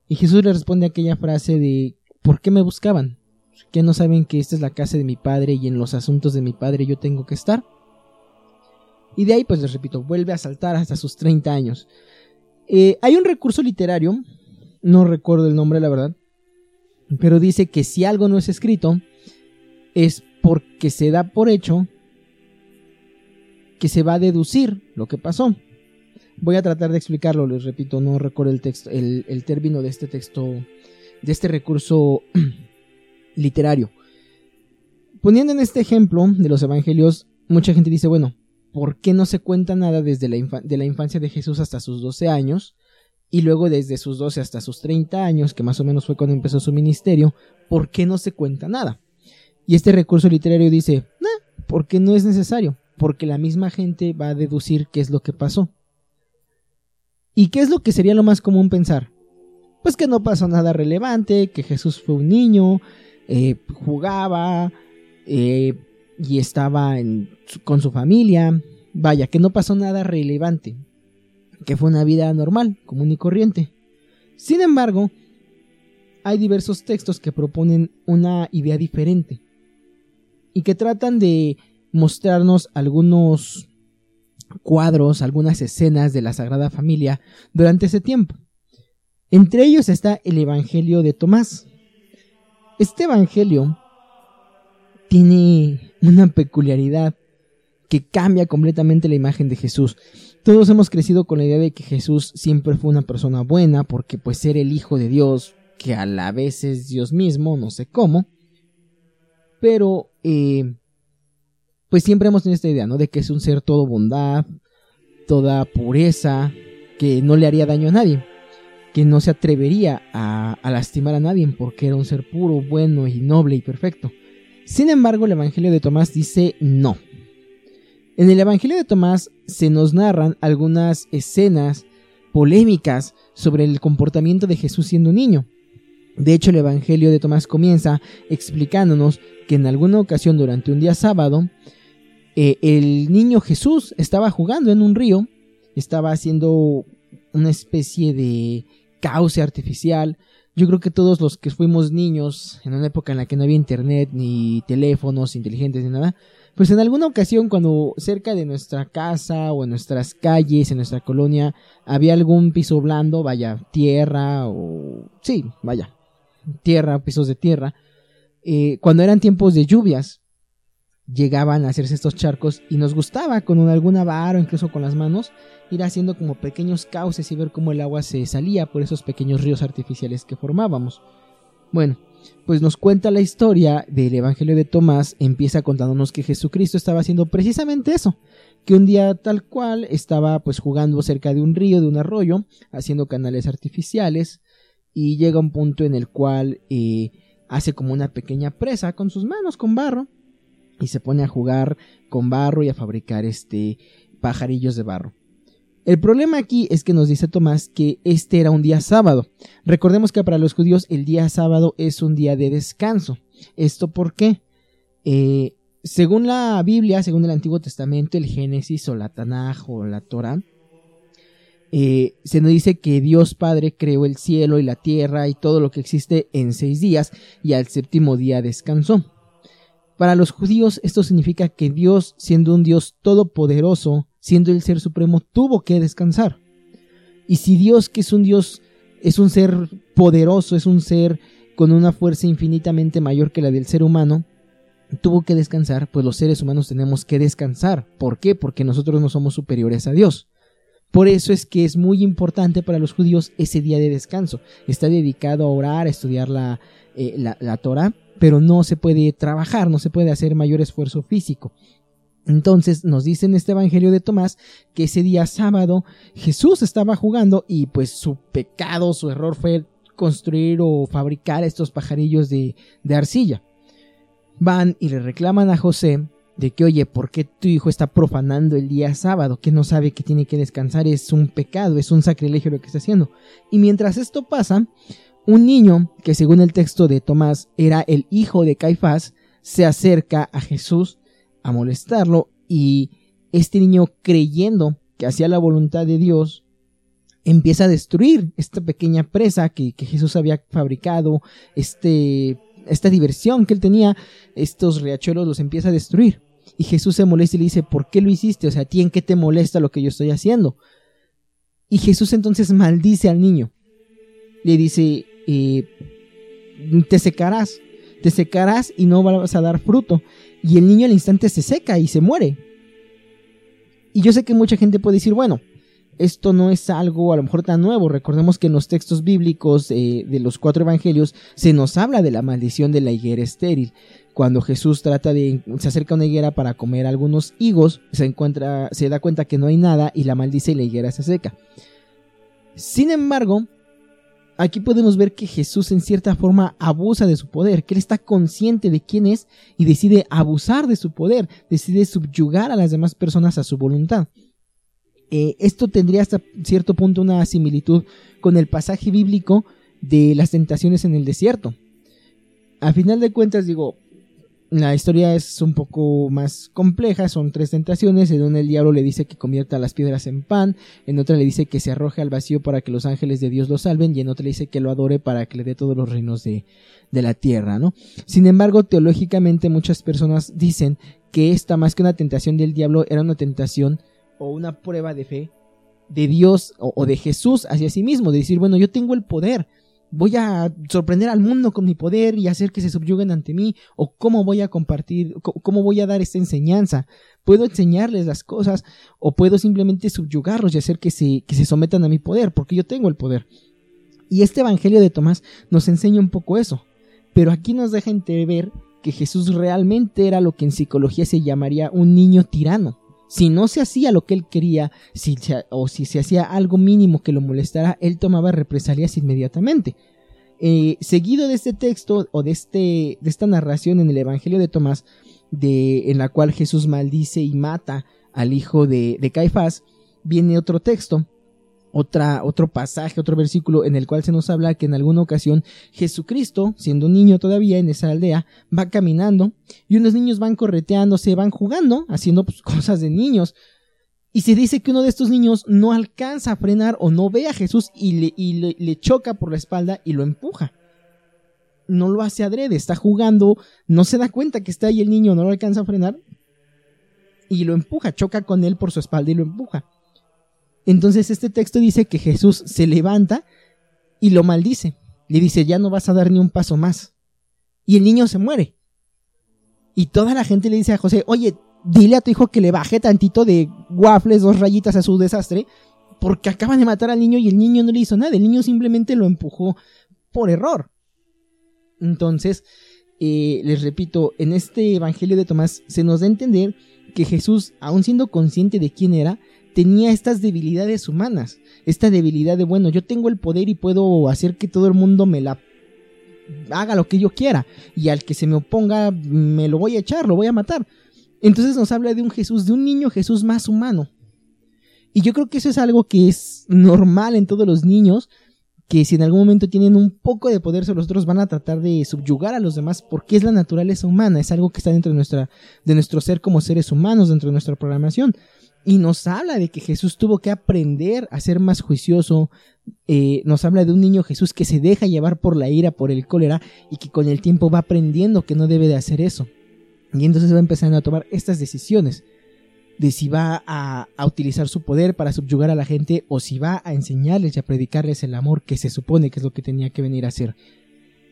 Y Jesús le responde aquella frase de, ¿por qué me buscaban? Que no saben que esta es la casa de mi padre y en los asuntos de mi padre yo tengo que estar. Y de ahí, pues les repito, vuelve a saltar hasta sus 30 años. Eh, hay un recurso literario, no recuerdo el nombre, la verdad, pero dice que si algo no es escrito, es porque se da por hecho que se va a deducir lo que pasó. Voy a tratar de explicarlo, les repito, no recuerdo el texto, el, el término de este texto, de este recurso [clears throat] literario. Poniendo en este ejemplo de los evangelios, mucha gente dice, bueno, ¿por qué no se cuenta nada desde la, infancia de Jesús hasta sus 12 años? Y luego desde sus 12 hasta sus 30 años, que más o menos fue cuando empezó su ministerio, ¿por qué no se cuenta nada? Y este recurso literario dice, nah, porque no es necesario, porque la misma gente va a deducir qué es lo que pasó. ¿Y qué es lo que sería lo más común pensar? Pues que no pasó nada relevante, que Jesús fue un niño, eh, jugaba eh, y estaba con su familia. Vaya, que no pasó nada relevante, que fue una vida normal, común y corriente. Sin embargo, hay diversos textos que proponen una idea diferente y que tratan de mostrarnos algunos cuadros, algunas escenas de la Sagrada Familia durante ese tiempo. Entre ellos está el Evangelio de Tomás, este Evangelio tiene una peculiaridad que cambia completamente la imagen de Jesús. Todos hemos crecido con la idea de que Jesús siempre fue una persona buena porque pues ser el Hijo de Dios, que a la vez es Dios mismo, no sé cómo, pero eh, pues siempre hemos tenido esta idea, ¿no? De que es un ser todo bondad, toda pureza, que no le haría daño a nadie que no se atrevería a, lastimar a nadie porque era un ser puro, bueno y noble y perfecto. Sin embargo, el Evangelio de Tomás dice no. En el Evangelio de Tomás se nos narran algunas escenas polémicas sobre el comportamiento de Jesús siendo niño. De hecho, el Evangelio de Tomás comienza explicándonos que en alguna ocasión durante un día sábado, eh, el niño Jesús estaba jugando en un río, estaba haciendo una especie de cauce artificial. Yo creo que todos los que fuimos niños en una época en la que no había internet, ni teléfonos inteligentes, ni nada, pues en alguna ocasión cuando cerca de nuestra casa o en nuestras calles, en nuestra colonia, había algún piso blando, vaya, tierra o... sí, vaya, tierra, pisos de tierra, eh, cuando eran tiempos de lluvias, llegaban a hacerse estos charcos y nos gustaba con alguna vara o incluso con las manos ir haciendo como pequeños cauces y ver cómo el agua se salía por esos pequeños ríos artificiales que formábamos. Bueno, pues nos cuenta la historia del Evangelio de Tomás, empieza contándonos que Jesucristo estaba haciendo precisamente eso, que un día tal cual estaba pues jugando cerca de un río, de un arroyo, haciendo canales artificiales, y llega un punto en el cual eh, hace como una pequeña presa con sus manos con barro, y se pone a jugar con barro y a fabricar este pajarillos de barro. El problema aquí es que nos dice Tomás que este era un día sábado. Recordemos que para los judíos el día sábado es un día de descanso. ¿Esto por qué? Eh, según la Biblia, según el Antiguo Testamento, el Génesis o la Tanaj o la Torah, eh, se nos dice que Dios Padre creó el cielo y la tierra y todo lo que existe en seis días y al séptimo día descansó. Para los judíos esto significa que Dios, siendo un Dios todopoderoso, siendo el ser supremo, tuvo que descansar. Y si Dios, que es un Dios, es un ser poderoso, es un ser con una fuerza infinitamente mayor que la del ser humano, tuvo que descansar, pues los seres humanos tenemos que descansar. ¿Por qué? Porque nosotros no somos superiores a Dios. Por eso es que es muy importante para los judíos ese día de descanso. Está dedicado a orar, a estudiar la, eh, la, la Torah, pero no se puede trabajar, no se puede hacer mayor esfuerzo físico. Entonces nos dice en este Evangelio de Tomás que ese día sábado Jesús estaba jugando y pues su pecado, su error fue construir o fabricar estos pajarillos de, de arcilla. Van y le reclaman a José de que, oye, ¿por qué tu hijo está profanando el día sábado? Que no sabe que tiene que descansar, es un pecado, es un sacrilegio lo que está haciendo. Y mientras esto pasa, un niño, que según el texto de Tomás era el hijo de Caifás, se acerca a Jesús a molestarlo y este niño creyendo que hacía la voluntad de Dios empieza a destruir esta pequeña presa que, Jesús había fabricado, este, esta diversión que él tenía, estos riachuelos los empieza a destruir. Y Jesús se molesta y le dice, ¿por qué lo hiciste? O sea, ¿a ti en qué te molesta lo que yo estoy haciendo? Y Jesús entonces maldice al niño. Le dice, eh, te secarás, te secarás y no vas a dar fruto y el niño al instante se seca y se muere. Y yo sé que mucha gente puede decir, bueno, esto no es algo a lo mejor tan nuevo. Recordemos que en los textos bíblicos eh, de los cuatro evangelios se nos habla de la maldición de la higuera estéril. Cuando Jesús trata de se acerca a una higuera para comer algunos higos, se encuentra, se da cuenta que no hay nada y la maldice y la higuera se seca. Sin embargo, Aquí podemos ver que Jesús en cierta forma abusa de su poder, que él está consciente de quién es y decide abusar de su poder, decide subyugar a las demás personas a su voluntad. Eh, esto tendría hasta cierto punto una similitud con el pasaje bíblico de las tentaciones en el desierto. A final de cuentas, digo, la historia es un poco más compleja, son tres tentaciones, en una el diablo le dice que convierta las piedras en pan, en otra le dice que se arroje al vacío para que los ángeles de Dios lo salven, y en otra le dice que lo adore para que le dé todos los reinos de, de la tierra, ¿no? Sin embargo, teológicamente muchas personas dicen que esta más que una tentación del diablo era una tentación o una prueba de fe de Dios o, o de Jesús hacia sí mismo, de decir, bueno, yo tengo el poder, voy a sorprender al mundo con mi poder y hacer que se subyuguen ante mí, o cómo voy a compartir, cómo voy a dar esta enseñanza. Puedo enseñarles las cosas, o puedo simplemente subyugarlos y hacer que se, que se sometan a mi poder, porque yo tengo el poder. Y este Evangelio de Tomás nos enseña un poco eso, pero aquí nos deja entrever que Jesús realmente era lo que en psicología se llamaría un niño tirano. Si no se hacía lo que él quería, si o si se hacía algo mínimo que lo molestara, él tomaba represalias inmediatamente. Eh, seguido de este texto o de, este, de esta narración en el Evangelio de Tomás, de, en la cual Jesús maldice y mata al hijo de, de Caifás, viene otro texto otra, otro pasaje, otro versículo en el cual se nos habla que en alguna ocasión Jesucristo, siendo un niño todavía en esa aldea, va caminando y unos niños van correteándose, van jugando, haciendo pues, [laughs] cosas de niños. Y se dice que uno de estos niños no alcanza a frenar o no ve a Jesús y le, y le choca por la espalda y lo empuja. No lo hace adrede, está jugando, no se da cuenta que está ahí el niño, no lo alcanza a frenar y lo empuja, choca con él por su espalda y lo empuja. Entonces este texto dice que Jesús se levanta y lo maldice. Le dice, ya no vas a dar ni un paso más. Y el niño se muere. Y toda la gente le dice a José, oye, dile a tu hijo que le baje tantito de waffles, dos rayitas a su desastre, porque acaban de matar al niño y el niño no le hizo nada. El niño simplemente lo empujó por error. Entonces, eh, les repito, en este Evangelio de Tomás se nos da a entender que Jesús, aun siendo consciente de quién era, tenía estas debilidades humanas, esta debilidad de, bueno, yo tengo el poder y puedo hacer que todo el mundo me la haga lo que yo quiera, y al que se me oponga me lo voy a echar, lo voy a matar. Entonces nos habla de un Jesús, de un niño Jesús más humano. Y yo creo que eso es algo que es normal en todos los niños, que si en algún momento tienen un poco de poder sobre los otros van a tratar de subyugar a los demás porque es la naturaleza humana, es algo que está dentro de, nuestra, de nuestro ser como seres humanos, dentro de nuestra programación. Y nos habla de que Jesús tuvo que aprender a ser más juicioso. Eh, nos habla de un niño Jesús que se deja llevar por la ira, por el cólera, y que con el tiempo va aprendiendo que no debe de hacer eso. Y entonces va empezando a tomar estas decisiones de si va a, utilizar su poder para subyugar a la gente o si va a enseñarles y a predicarles el amor que se supone que es lo que tenía que venir a hacer.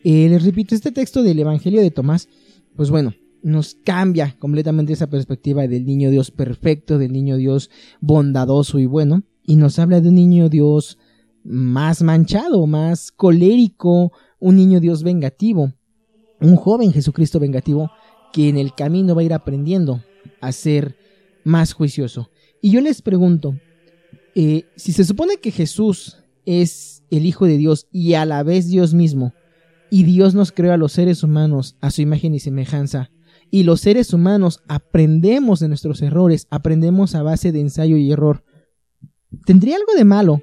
Eh, les repito, este texto del Evangelio de Tomás, pues bueno, nos cambia completamente esa perspectiva del niño Dios perfecto, del niño Dios bondadoso y bueno, y nos habla de un niño Dios más manchado, más colérico, un niño Dios vengativo, un joven Jesucristo vengativo que en el camino va a ir aprendiendo a ser más juicioso. Y yo les pregunto, eh, si se supone que Jesús es el Hijo de Dios y a la vez Dios mismo, y Dios nos creó a los seres humanos a su imagen y semejanza, y los seres humanos aprendemos de nuestros errores, aprendemos a base de ensayo y error. ¿Tendría algo de malo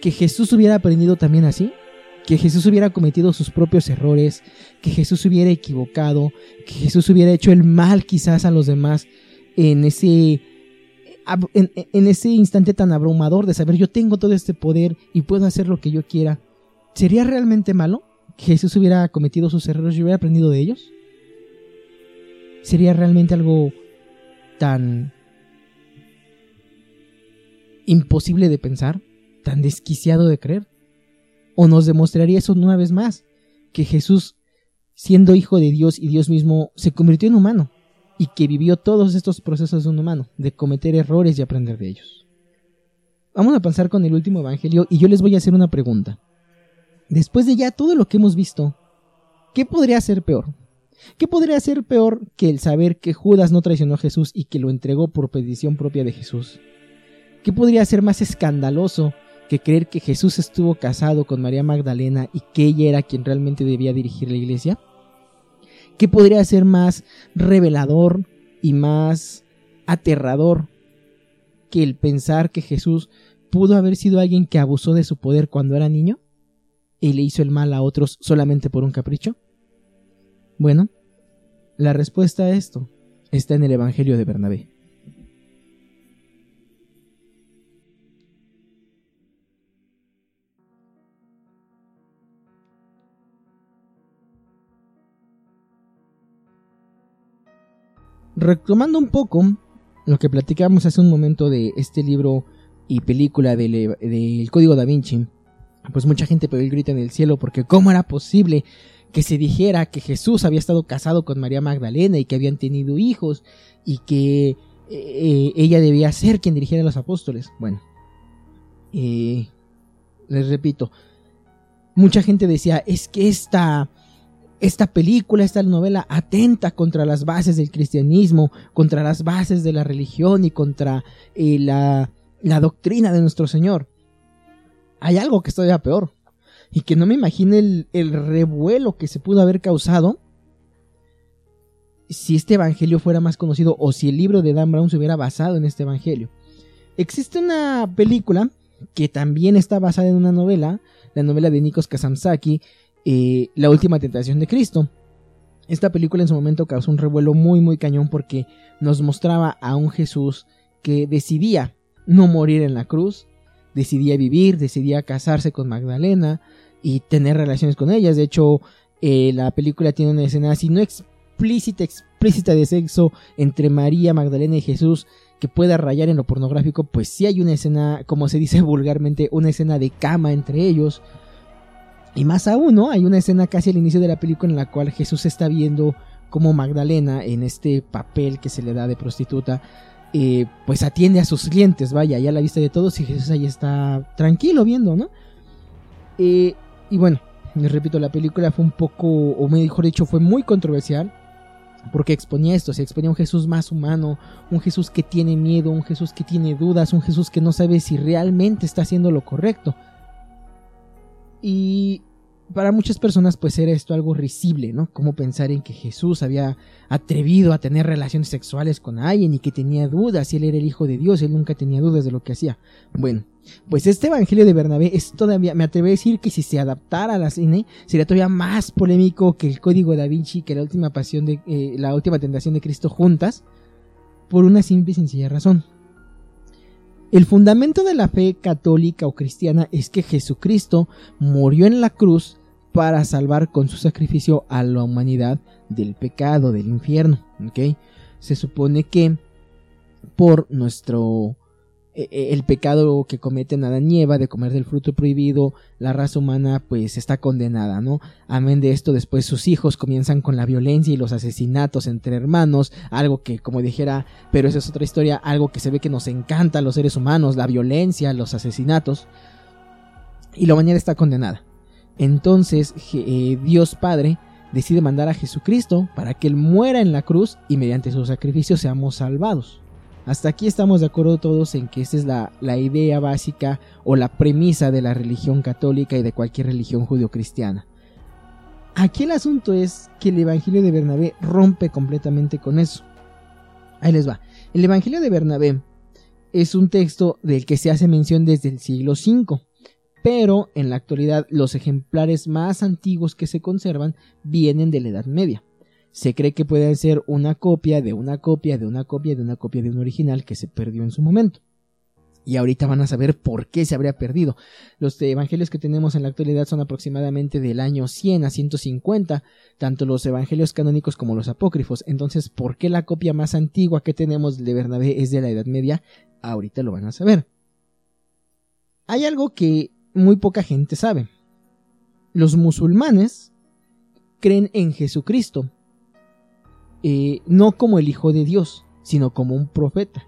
que Jesús hubiera aprendido también así? Que Jesús hubiera cometido sus propios errores, que Jesús hubiera equivocado, que Jesús hubiera hecho el mal quizás a los demás en ese en, en, ese instante tan abrumador de saber yo tengo todo este poder y puedo hacer lo que yo quiera, ¿sería realmente malo que Jesús hubiera cometido sus errores y hubiera aprendido de ellos? Sería realmente algo tan imposible de pensar, tan desquiciado de creer. ¿O nos demostraría eso una vez más? Que Jesús, siendo hijo de Dios y Dios mismo, se convirtió en humano y que vivió todos estos procesos de un humano, de cometer errores y aprender de ellos. Vamos a pasar con el último evangelio y yo les voy a hacer una pregunta. Después de ya todo lo que hemos visto, ¿qué podría ser peor? ¿Qué podría ser peor que el saber que Judas no traicionó a Jesús y que lo entregó por petición propia de Jesús? ¿Qué podría ser más escandaloso que creer que Jesús estuvo casado con María Magdalena y que ella era quien realmente debía dirigir la iglesia? ¿Qué podría ser más revelador y más aterrador que el pensar que Jesús pudo haber sido alguien que abusó de su poder cuando era niño y le hizo el mal a otros solamente por un capricho? Bueno, la respuesta a esto está en el Evangelio de Bernabé. Retomando un poco lo que platicamos hace un momento de este libro y película del, del Código da Vinci, pues mucha gente pegó el grito en el cielo porque cómo era posible que se dijera que Jesús había estado casado con María Magdalena y que habían tenido hijos y que eh, ella debía ser quien dirigiera a los apóstoles. Bueno, eh, les repito, mucha gente decía, es que esta, esta película, esta novela atenta contra las bases del cristianismo, contra las bases de la religión y contra eh, la, la doctrina de nuestro Señor. Hay algo que todavía peor y que no me imagine el, revuelo que se pudo haber causado si este evangelio fuera más conocido o si el libro de Dan Brown se hubiera basado en este evangelio. Existe una película que también está basada en una novela, la novela de Nikos Kazantzakis, eh, La última tentación de Cristo. Esta película en su momento causó un revuelo muy muy cañón porque nos mostraba a un Jesús que decidía no morir en la cruz, decidía vivir, decidía casarse con Magdalena y tener relaciones con ellas. De hecho, eh, la película tiene una escena así no explícita, explícita de sexo entre María, Magdalena y Jesús que pueda rayar en lo pornográfico, pues sí hay una escena, como se dice [laughs] vulgarmente, una escena de cama entre ellos. Y más aún, ¿no? Hay una escena casi al inicio de la película en la cual Jesús está viendo como Magdalena, en este papel que se le da de prostituta, eh, pues atiende a sus clientes, vaya, ya la vista de todos y Jesús ahí está tranquilo viendo, ¿no? Eh, y bueno, les repito, la película fue un poco, o mejor dicho, fue muy controversial porque exponía esto, se exponía un Jesús más humano, un Jesús que tiene miedo, un Jesús que tiene dudas, un Jesús que no sabe si realmente está haciendo lo correcto. Y para muchas personas pues era esto algo risible, ¿no? Como pensar en que Jesús había atrevido a tener relaciones sexuales con alguien y que tenía dudas si él era el Hijo de Dios, él nunca tenía dudas de lo que hacía. Bueno, pues este Evangelio de Bernabé es todavía, me atrevo a decir que si se adaptara a la cine, sería todavía más polémico que el Código da Vinci, que la última pasión de, eh, la última tentación de Cristo juntas, por una simple y sencilla razón. El fundamento de la fe católica o cristiana es que Jesucristo murió en la cruz para salvar con su sacrificio a la humanidad del pecado, del infierno. Se supone que por nuestro e, e, el pecado que cometen Adán y Eva de comer del fruto prohibido, la raza humana pues está condenada, ¿no? Amén de esto, después sus hijos comienzan con la violencia y los asesinatos entre hermanos, algo que como dijera, pero esa es otra historia, algo que se ve que nos encanta a los seres humanos, la violencia, los asesinatos, y la humanidad está condenada. Entonces eh, Dios Padre decide mandar a Jesucristo para que Él muera en la cruz y mediante su sacrificio seamos salvados. Hasta aquí estamos de acuerdo todos en que esta es la, idea básica o la premisa de la religión católica y de cualquier religión judio-cristiana. Aquí el asunto es que el Evangelio de Bernabé rompe completamente con eso. Ahí les va. El Evangelio de Bernabé es un texto del que se hace mención desde el siglo V, pero en la actualidad los ejemplares más antiguos que se conservan vienen de la Edad Media se cree que puede ser una copia de una copia de una copia de una copia de un original que se perdió en su momento. Y ahorita van a saber por qué se habría perdido. Los evangelios que tenemos en la actualidad son aproximadamente del año 100 a 150, tanto los evangelios canónicos como los apócrifos. Entonces, ¿por qué la copia más antigua que tenemos de Bernabé es de la Edad Media? Ahorita lo van a saber. Hay algo que muy poca gente sabe. Los musulmanes creen en Jesucristo, eh, no como el Hijo de Dios, sino como un profeta.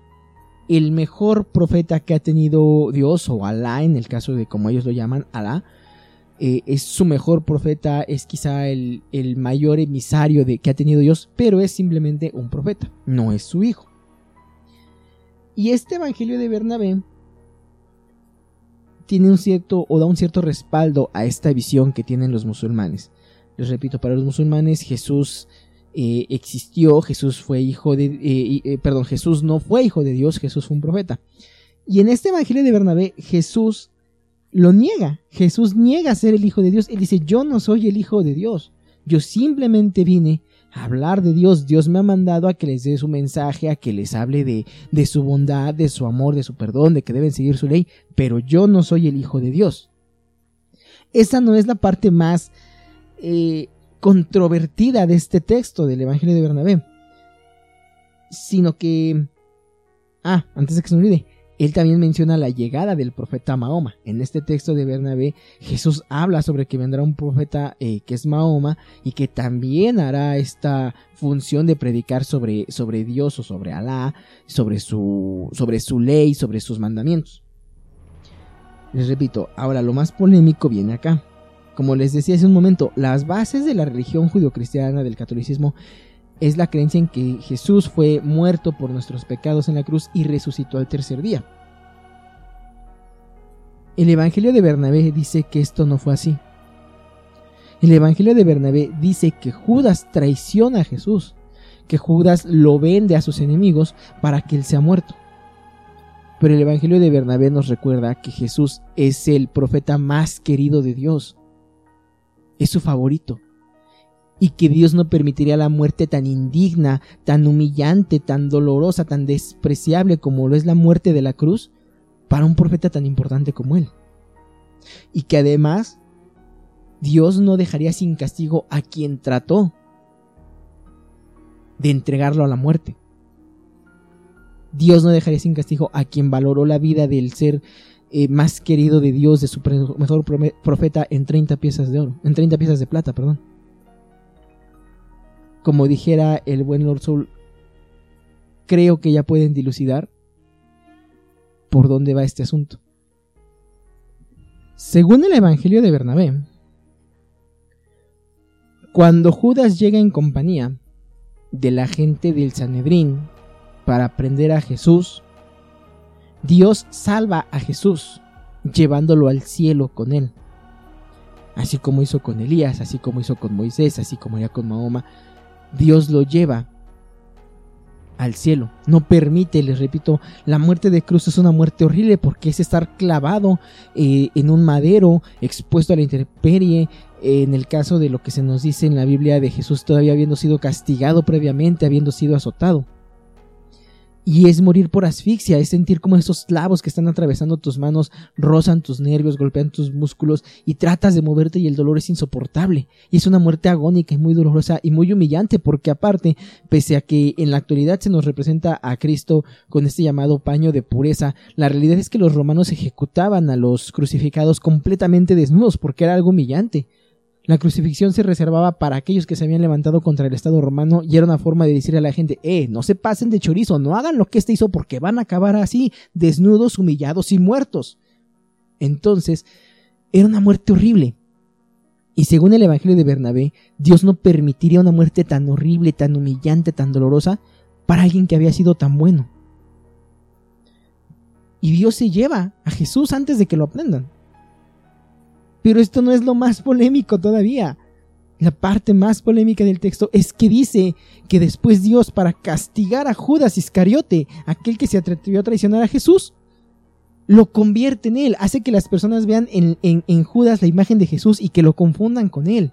El mejor profeta que ha tenido Dios, o Alá, en el caso de como ellos lo llaman, Alá, eh, es su mejor profeta, es quizá el, el mayor emisario de, que ha tenido Dios, pero es simplemente un profeta, no es su hijo. Y este Evangelio de Bernabé tiene un cierto o da un cierto respaldo a esta visión que tienen los musulmanes. Les repito, para los musulmanes Jesús eh, existió, Jesús fue hijo de, eh, eh, perdón, Jesús no fue hijo de Dios, Jesús fue un profeta. Y en este Evangelio de Bernabé, Jesús lo niega, Jesús niega ser el hijo de Dios, él dice, yo no soy el hijo de Dios, yo simplemente vine hablar de Dios, Dios me ha mandado a que les dé su mensaje, a que les hable de, de su bondad, de su amor, de su perdón, de que deben seguir su ley, pero yo no soy el hijo de Dios. Esa no es la parte más controvertida de este texto del Evangelio de Bernabé, sino que... Ah, antes de que se me olvide, él también menciona la llegada del profeta Mahoma. En este texto de Bernabé, Jesús habla sobre que vendrá un profeta eh, que es Mahoma y que también hará esta función de predicar sobre, sobre Dios o sobre Alá, sobre su, sobre su ley, sobre sus mandamientos. Les repito, ahora lo más polémico viene acá. Como les decía hace un momento, las bases de la religión judio-cristiana del catolicismo es la creencia en que Jesús fue muerto por nuestros pecados en la cruz y resucitó al tercer día. El Evangelio de Bernabé dice que esto no fue así. El Evangelio de Bernabé dice que Judas traiciona a Jesús, que Judas lo vende a sus enemigos para que él sea muerto. Pero el Evangelio de Bernabé nos recuerda que Jesús es el profeta más querido de Dios. Es su favorito. Y que Dios no permitiría la muerte tan indigna, tan humillante, tan dolorosa, tan despreciable como lo es la muerte de la cruz para un profeta tan importante como él. Y que además Dios no dejaría sin castigo a quien trató de entregarlo a la muerte. Dios no dejaría sin castigo a quien valoró la vida del ser eh, más querido de Dios, de su mejor profeta, en 30 piezas de oro, en 30 piezas de plata, perdón. Como dijera el buen Lord Soul, creo que ya pueden dilucidar por dónde va este asunto. Según el Evangelio de Bernabé, cuando Judas llega en compañía de la gente del Sanedrín para prender a Jesús, Dios salva a Jesús llevándolo al cielo con él. Así como hizo con Elías, así como hizo con Moisés, así como ya con Mahoma, Dios lo lleva al cielo. No permite, les repito, la muerte de cruz es una muerte horrible porque es estar clavado eh, en un madero, expuesto a la intemperie. en el caso de lo que se nos dice en la Biblia de Jesús todavía habiendo sido castigado previamente, habiendo sido azotado. Y es morir por asfixia, es sentir como esos clavos que están atravesando tus manos rozan tus nervios, golpean tus músculos y tratas de moverte y el dolor es insoportable. Y es una muerte agónica y muy dolorosa y muy humillante porque aparte, pese a que en la actualidad se nos representa a Cristo con este llamado paño de pureza, la realidad es que los romanos ejecutaban a los crucificados completamente desnudos porque era algo humillante. La crucifixión se reservaba para aquellos que se habían levantado contra el Estado romano y era una forma de decirle a la gente, eh, no se pasen de chorizo, no hagan lo que éste hizo porque van a acabar así, desnudos, humillados y muertos. Entonces, era una muerte horrible. Y según el Evangelio de Bernabé, Dios no permitiría una muerte tan horrible, tan humillante, tan dolorosa para alguien que había sido tan bueno. Y Dios se lleva a Jesús antes de que lo aprendan. Pero esto no es lo más polémico todavía. La parte más polémica del texto es que dice que después Dios, para castigar a Judas Iscariote, aquel que se atrevió a traicionar a Jesús, lo convierte en él, hace que las personas vean en, Judas la imagen de Jesús y que lo confundan con él.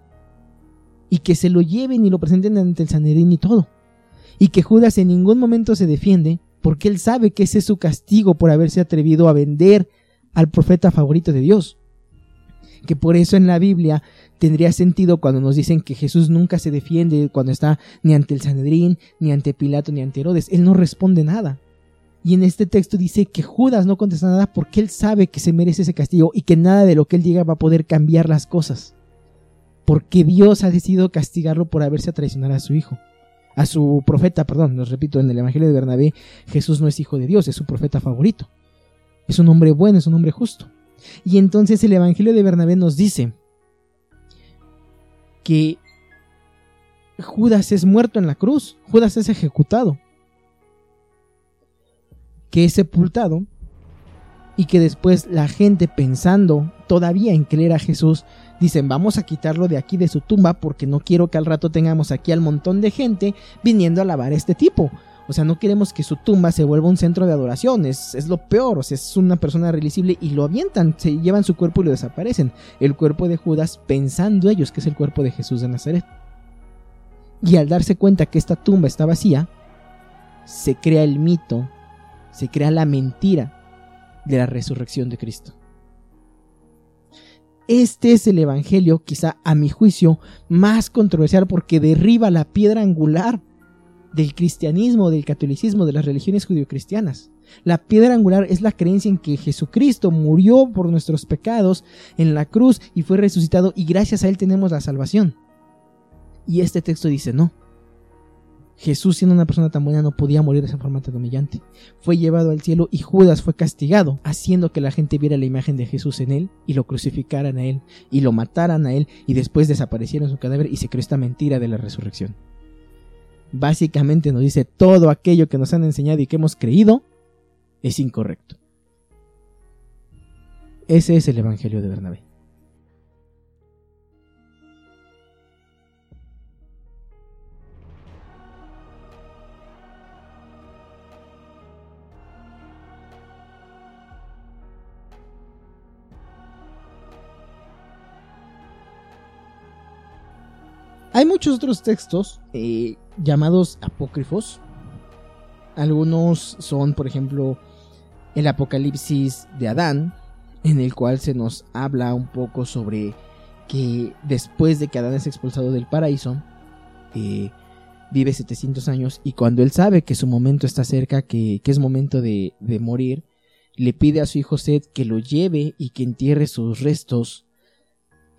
Y que se lo lleven y lo presenten ante el Sanedrín y todo. Y que Judas en ningún momento se defiende porque él sabe que ese es su castigo por haberse atrevido a vender al profeta favorito de Dios que por eso en la Biblia tendría sentido cuando nos dicen que Jesús nunca se defiende cuando está ni ante el Sanedrín, ni ante Pilato, ni ante Herodes. Él no responde nada. Y en este texto dice que Judas no contesta nada porque él sabe que se merece ese castigo y que nada de lo que él diga va a poder cambiar las cosas. Porque Dios ha decidido castigarlo por haberse traicionado a su hijo. A su profeta, perdón, nos repito, en el Evangelio de Bernabé, Jesús no es hijo de Dios, es su profeta favorito. Es un hombre bueno, es un hombre justo. Y entonces el Evangelio de Bernabé nos dice que Judas es muerto en la cruz, Judas es ejecutado, que es sepultado y que después la gente pensando todavía en creer a Jesús, dicen vamos a quitarlo de aquí de su tumba porque no quiero que al rato tengamos aquí al montón de gente viniendo a alabar a este tipo. O sea, no queremos que su tumba se vuelva un centro de adoración, es, es, lo peor, o sea, es una persona releasible y lo avientan, se llevan su cuerpo y lo desaparecen. El cuerpo de Judas pensando ellos que es el cuerpo de Jesús de Nazaret. Y al darse cuenta que esta tumba está vacía, se crea el mito, se crea la mentira de la resurrección de Cristo. Este es el Evangelio, quizá a mi juicio, más controversial porque derriba la piedra angular del cristianismo, del catolicismo, de las religiones judio-cristianas. La piedra angular es la creencia en que Jesucristo murió por nuestros pecados en la cruz y fue resucitado y gracias a él tenemos la salvación. Y este texto dice no. Jesús siendo una persona tan buena no podía morir de esa forma tan humillante. Fue llevado al cielo y Judas fue castigado, haciendo que la gente viera la imagen de Jesús en él y lo crucificaran a él y lo mataran a él y después desaparecieron su cadáver y se creó esta mentira de la resurrección básicamente nos dice todo aquello que nos han enseñado y que hemos creído es incorrecto. Ese es el Evangelio de Bernabé. Hay muchos otros textos eh, llamados apócrifos. Algunos son, por ejemplo, el Apocalipsis de Adán, en el cual se nos habla un poco sobre que después de que Adán es expulsado del paraíso, eh, vive 700 años y cuando él sabe que su momento está cerca, que, es momento de, de, morir, le pide a su hijo Seth que lo lleve y que entierre sus restos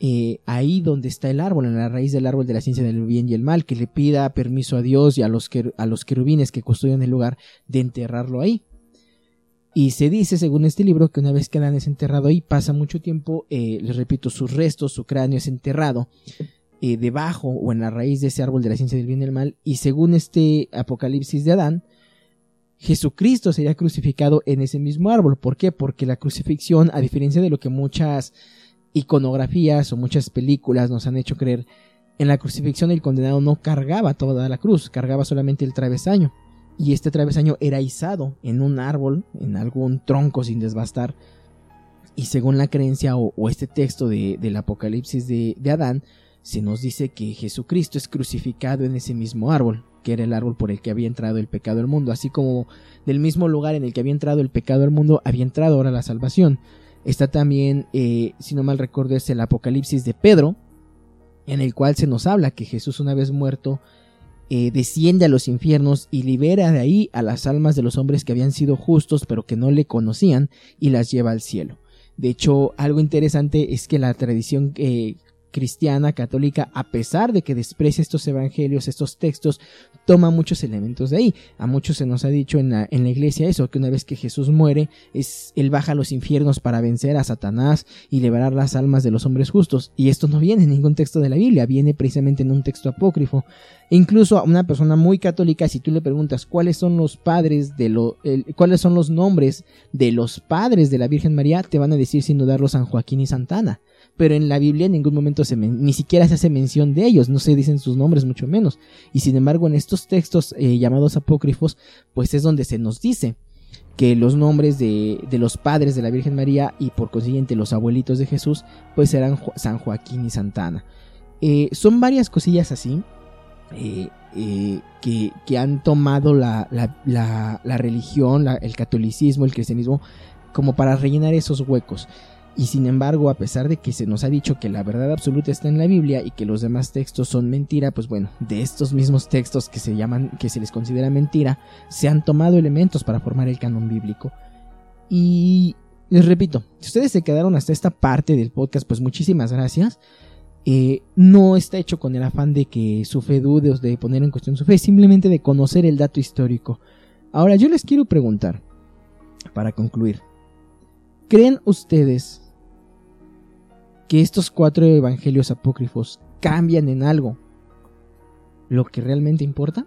eh, ahí donde está el árbol, en la raíz del árbol de la ciencia del bien y el mal, que le pida permiso a Dios y a los, a los querubines que custodian el lugar de enterrarlo ahí. Y se dice, según este libro, que una vez que Adán es enterrado ahí, pasa mucho tiempo, eh, les repito, sus restos, su cráneo es enterrado eh, debajo o en la raíz de ese árbol de la ciencia del bien y el mal. Y según este Apocalipsis de Adán, Jesucristo sería crucificado en ese mismo árbol. ¿Por qué? Porque la crucifixión, a diferencia de lo que muchas iconografías o muchas películas nos han hecho creer, en la crucifixión el condenado no cargaba toda la cruz, cargaba solamente el travesaño. Y este travesaño era izado en un árbol, en algún tronco sin desbastar. Y según la creencia o, este texto del Apocalipsis de, de Adán, se nos dice que Jesucristo es crucificado en ese mismo árbol, que era el árbol por el que había entrado el pecado al mundo, así como del mismo lugar en el que había entrado el pecado al mundo, había entrado ahora la salvación. Está también, eh, si no mal recuerdo, es el Apocalipsis de Pedro, en el cual se nos habla que Jesús una vez muerto eh, desciende a los infiernos y libera de ahí a las almas de los hombres que habían sido justos pero que no le conocían y las lleva al cielo. De hecho, algo interesante es que la tradición eh, cristiana, católica, a pesar de que desprecia estos evangelios, estos textos, toma muchos elementos de ahí. A muchos se nos ha dicho en la, iglesia eso, que una vez que Jesús muere, es, él baja a los infiernos para vencer a Satanás y liberar las almas de los hombres justos. Y esto no viene en ningún texto de la Biblia, viene precisamente en un texto apócrifo. E incluso a una persona muy católica, si tú le preguntas cuáles son los padres de lo, cuáles son los nombres de los padres de la Virgen María, te van a decir sin dudarlo San Joaquín y Santana pero en la Biblia en ningún momento se ni siquiera se hace mención de ellos, no se dicen sus nombres mucho menos. Y sin embargo en estos textos eh, llamados apócrifos, pues es donde se nos dice que los nombres de, de, los padres de la Virgen María y por consiguiente los abuelitos de Jesús, pues eran San Joaquín y Santana. Eh, son varias cosillas así eh, que, que, han tomado la, la, la religión, el catolicismo, el cristianismo, como para rellenar esos huecos. Y sin embargo, a pesar de que se nos ha dicho que la verdad absoluta está en la Biblia y que los demás textos son mentira, pues bueno, de estos mismos textos que se llaman, que se les considera mentira, se han tomado elementos para formar el canon bíblico. Y les repito, si ustedes se quedaron hasta esta parte del podcast, pues muchísimas gracias. Eh, no está hecho con el afán de que su fe dude o de poner en cuestión su fe, simplemente de conocer el dato histórico. Ahora yo les quiero preguntar, para concluir, ¿creen ustedes que estos cuatro evangelios apócrifos cambian en algo lo que realmente importa?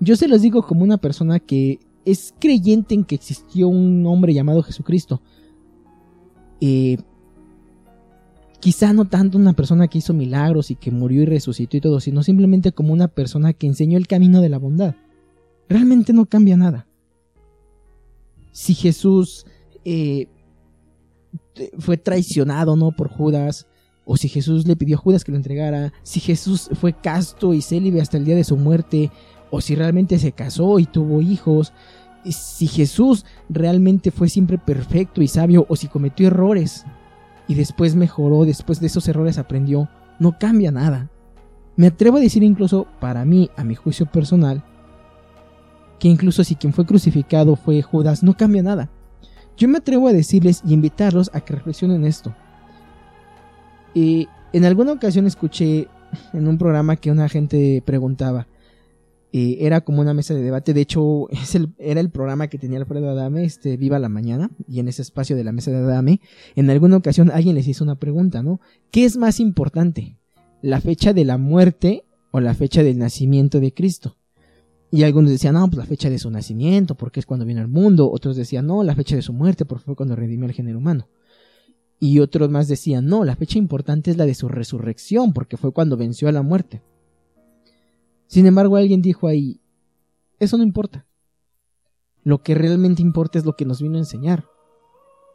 Yo se los digo como una persona que es creyente en que existió un hombre llamado Jesucristo. Eh, quizá no tanto una persona que hizo milagros y que murió y resucitó y todo, sino simplemente como una persona que enseñó el camino de la bondad. Realmente no cambia nada. Si Jesús eh, fue traicionado, ¿no? Por Judas, o si Jesús le pidió a Judas que lo entregara, si Jesús fue casto y célibe hasta el día de su muerte, o si realmente se casó y tuvo hijos, si Jesús realmente fue siempre perfecto y sabio, o si cometió errores y después mejoró, después de esos errores aprendió, no cambia nada. Me atrevo a decir incluso, para mí, a mi juicio personal, que incluso si quien fue crucificado fue Judas, no cambia nada. Yo me atrevo a decirles y invitarlos a que reflexionen esto. Y en alguna ocasión escuché en un programa que una gente preguntaba, era como una mesa de debate, de hecho [laughs] era el programa que tenía Alfredo Adame, este, Viva la Mañana, y en ese espacio de la mesa de Adame, en alguna ocasión alguien les hizo una pregunta, ¿no? ¿Qué es más importante? ¿La fecha de la muerte o la fecha del nacimiento de Cristo? Y algunos decían, no, pues la fecha de su nacimiento, porque es cuando viene al mundo. Otros decían, no, la fecha de su muerte, porque fue cuando redimió al género humano. Y otros más decían, no, la fecha importante es la de su resurrección, porque fue cuando venció a la muerte. Sin embargo, alguien dijo ahí, eso no importa. Lo que realmente importa es lo que nos vino a enseñar.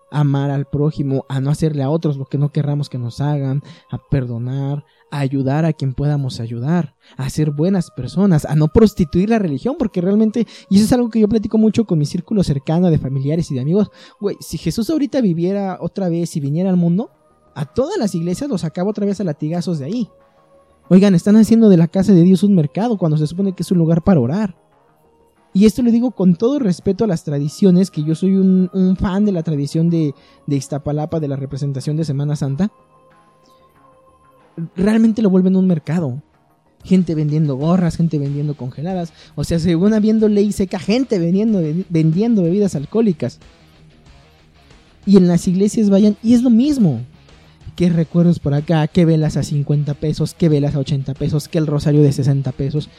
amar al prójimo, a no hacerle a otros lo que no querramos que nos hagan, a perdonar, a ayudar a quien podamos ayudar, a ser buenas personas, a no prostituir la religión, porque realmente, y eso es algo que yo platico mucho con mi círculo cercano de familiares y de amigos, güey, si Jesús ahorita viviera otra vez y viniera al mundo, a todas las iglesias los sacaba otra vez a latigazos de ahí. Oigan, están haciendo de la casa de Dios un mercado cuando se supone que es un lugar para orar. Y esto lo digo con todo respeto a las tradiciones, que yo soy un, fan de la tradición de, de Iztapalapa, de la representación de Semana Santa. Realmente lo vuelven un mercado. Gente vendiendo gorras, gente vendiendo congeladas. O sea, según habiendo ley seca, gente vendiendo, vendiendo bebidas alcohólicas. Y en las iglesias vayan, y es lo mismo. ¿Qué recuerdos por acá? ¿Qué velas a 50 pesos? ¿Qué velas a 80 pesos? ¿Qué el rosario de 60 pesos?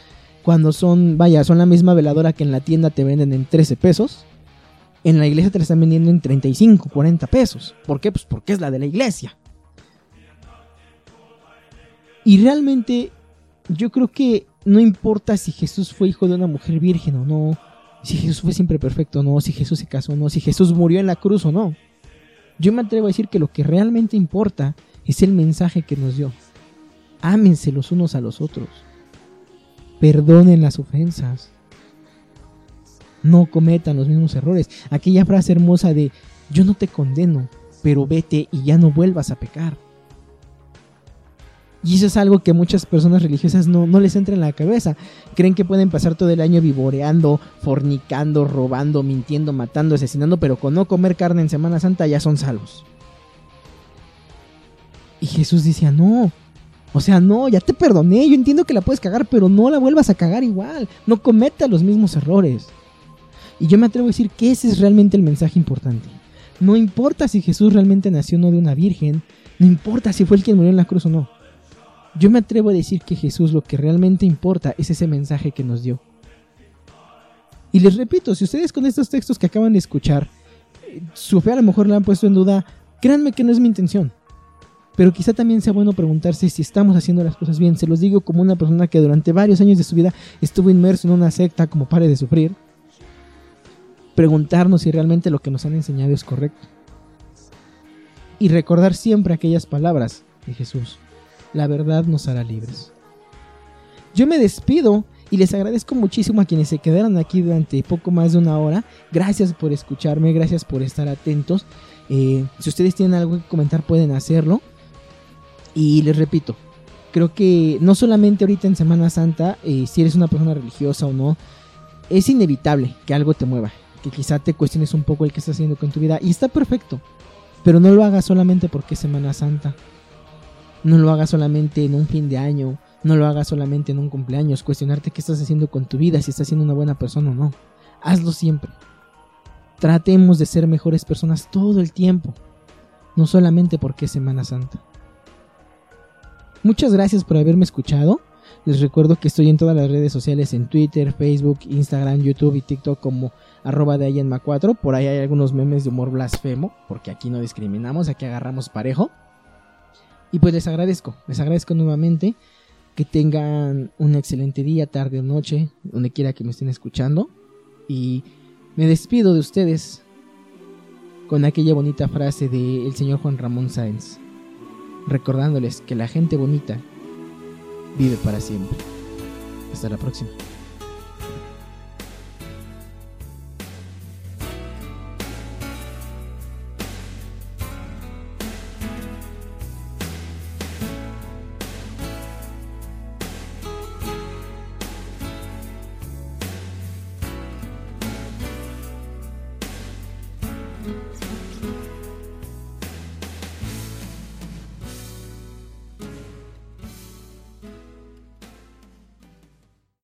cuando son, vaya, son la misma veladora que en la tienda te venden en 13 pesos, en la iglesia te la están vendiendo en 35, 40 pesos. ¿Por qué? Pues porque es la de la iglesia. Y realmente yo creo que no importa si Jesús fue hijo de una mujer virgen o no, si Jesús fue siempre perfecto o no, si Jesús se casó o no, si Jesús murió en la cruz o no. Yo me atrevo a decir que lo que realmente importa es el mensaje que nos dio. Ámense los unos a los otros perdonen las ofensas. No cometan los mismos errores. Aquella frase hermosa de yo no te condeno, pero vete y ya no vuelvas a pecar. Y eso es algo que muchas personas religiosas no, no, les entra en la cabeza. Creen que pueden pasar todo el año vivoreando, fornicando, robando, mintiendo, matando, asesinando, pero con no comer carne en Semana Santa ya son salvos. Y Jesús decía, no, o sea, no, ya te perdoné, yo entiendo que la puedes cagar, pero no la vuelvas a cagar igual, no cometa los mismos errores. Y yo me atrevo a decir que ese es realmente el mensaje importante. No importa si Jesús realmente nació no de una virgen, no importa si fue el quien murió en la cruz o no. Yo me atrevo a decir que Jesús lo que realmente importa es ese mensaje que nos dio. Y les repito, si ustedes con estos textos que acaban de escuchar, eh, su fe a lo mejor la han puesto en duda, créanme que no es mi intención. Pero quizá también sea bueno preguntarse si estamos haciendo las cosas bien. Se los digo como una persona que durante varios años de su vida estuvo inmerso en una secta como pare de sufrir. Preguntarnos si realmente lo que nos han enseñado es correcto. Y recordar siempre aquellas palabras de Jesús. La verdad nos hará libres. Yo me despido y les agradezco muchísimo a quienes se quedaron aquí durante poco más de una hora. Gracias por escucharme, gracias por estar atentos. Eh, si ustedes tienen algo que comentar pueden hacerlo. Y les repito, creo que no solamente ahorita en Semana Santa, eh, si eres una persona religiosa o no, es inevitable que algo te mueva, que quizá te cuestiones un poco el que estás haciendo con tu vida y está perfecto, pero no lo hagas solamente porque es Semana Santa, no lo hagas solamente en un fin de año, no lo hagas solamente en un cumpleaños, cuestionarte qué estás haciendo con tu vida, si estás siendo una buena persona o no, hazlo siempre. Tratemos de ser mejores personas todo el tiempo, no solamente porque es Semana Santa. Muchas gracias por haberme escuchado. Les recuerdo que estoy en todas las redes sociales, en Twitter, Facebook, Instagram, YouTube y TikTok como arroba de 4 Por ahí hay algunos memes de humor blasfemo, porque aquí no discriminamos, aquí agarramos parejo. Y pues les agradezco, les agradezco nuevamente que tengan un excelente día, tarde o noche, donde quiera que me estén escuchando. Y me despido de ustedes con aquella bonita frase del señor Juan Ramón Sáenz recordándoles que la gente bonita vive para siempre. Hasta la próxima.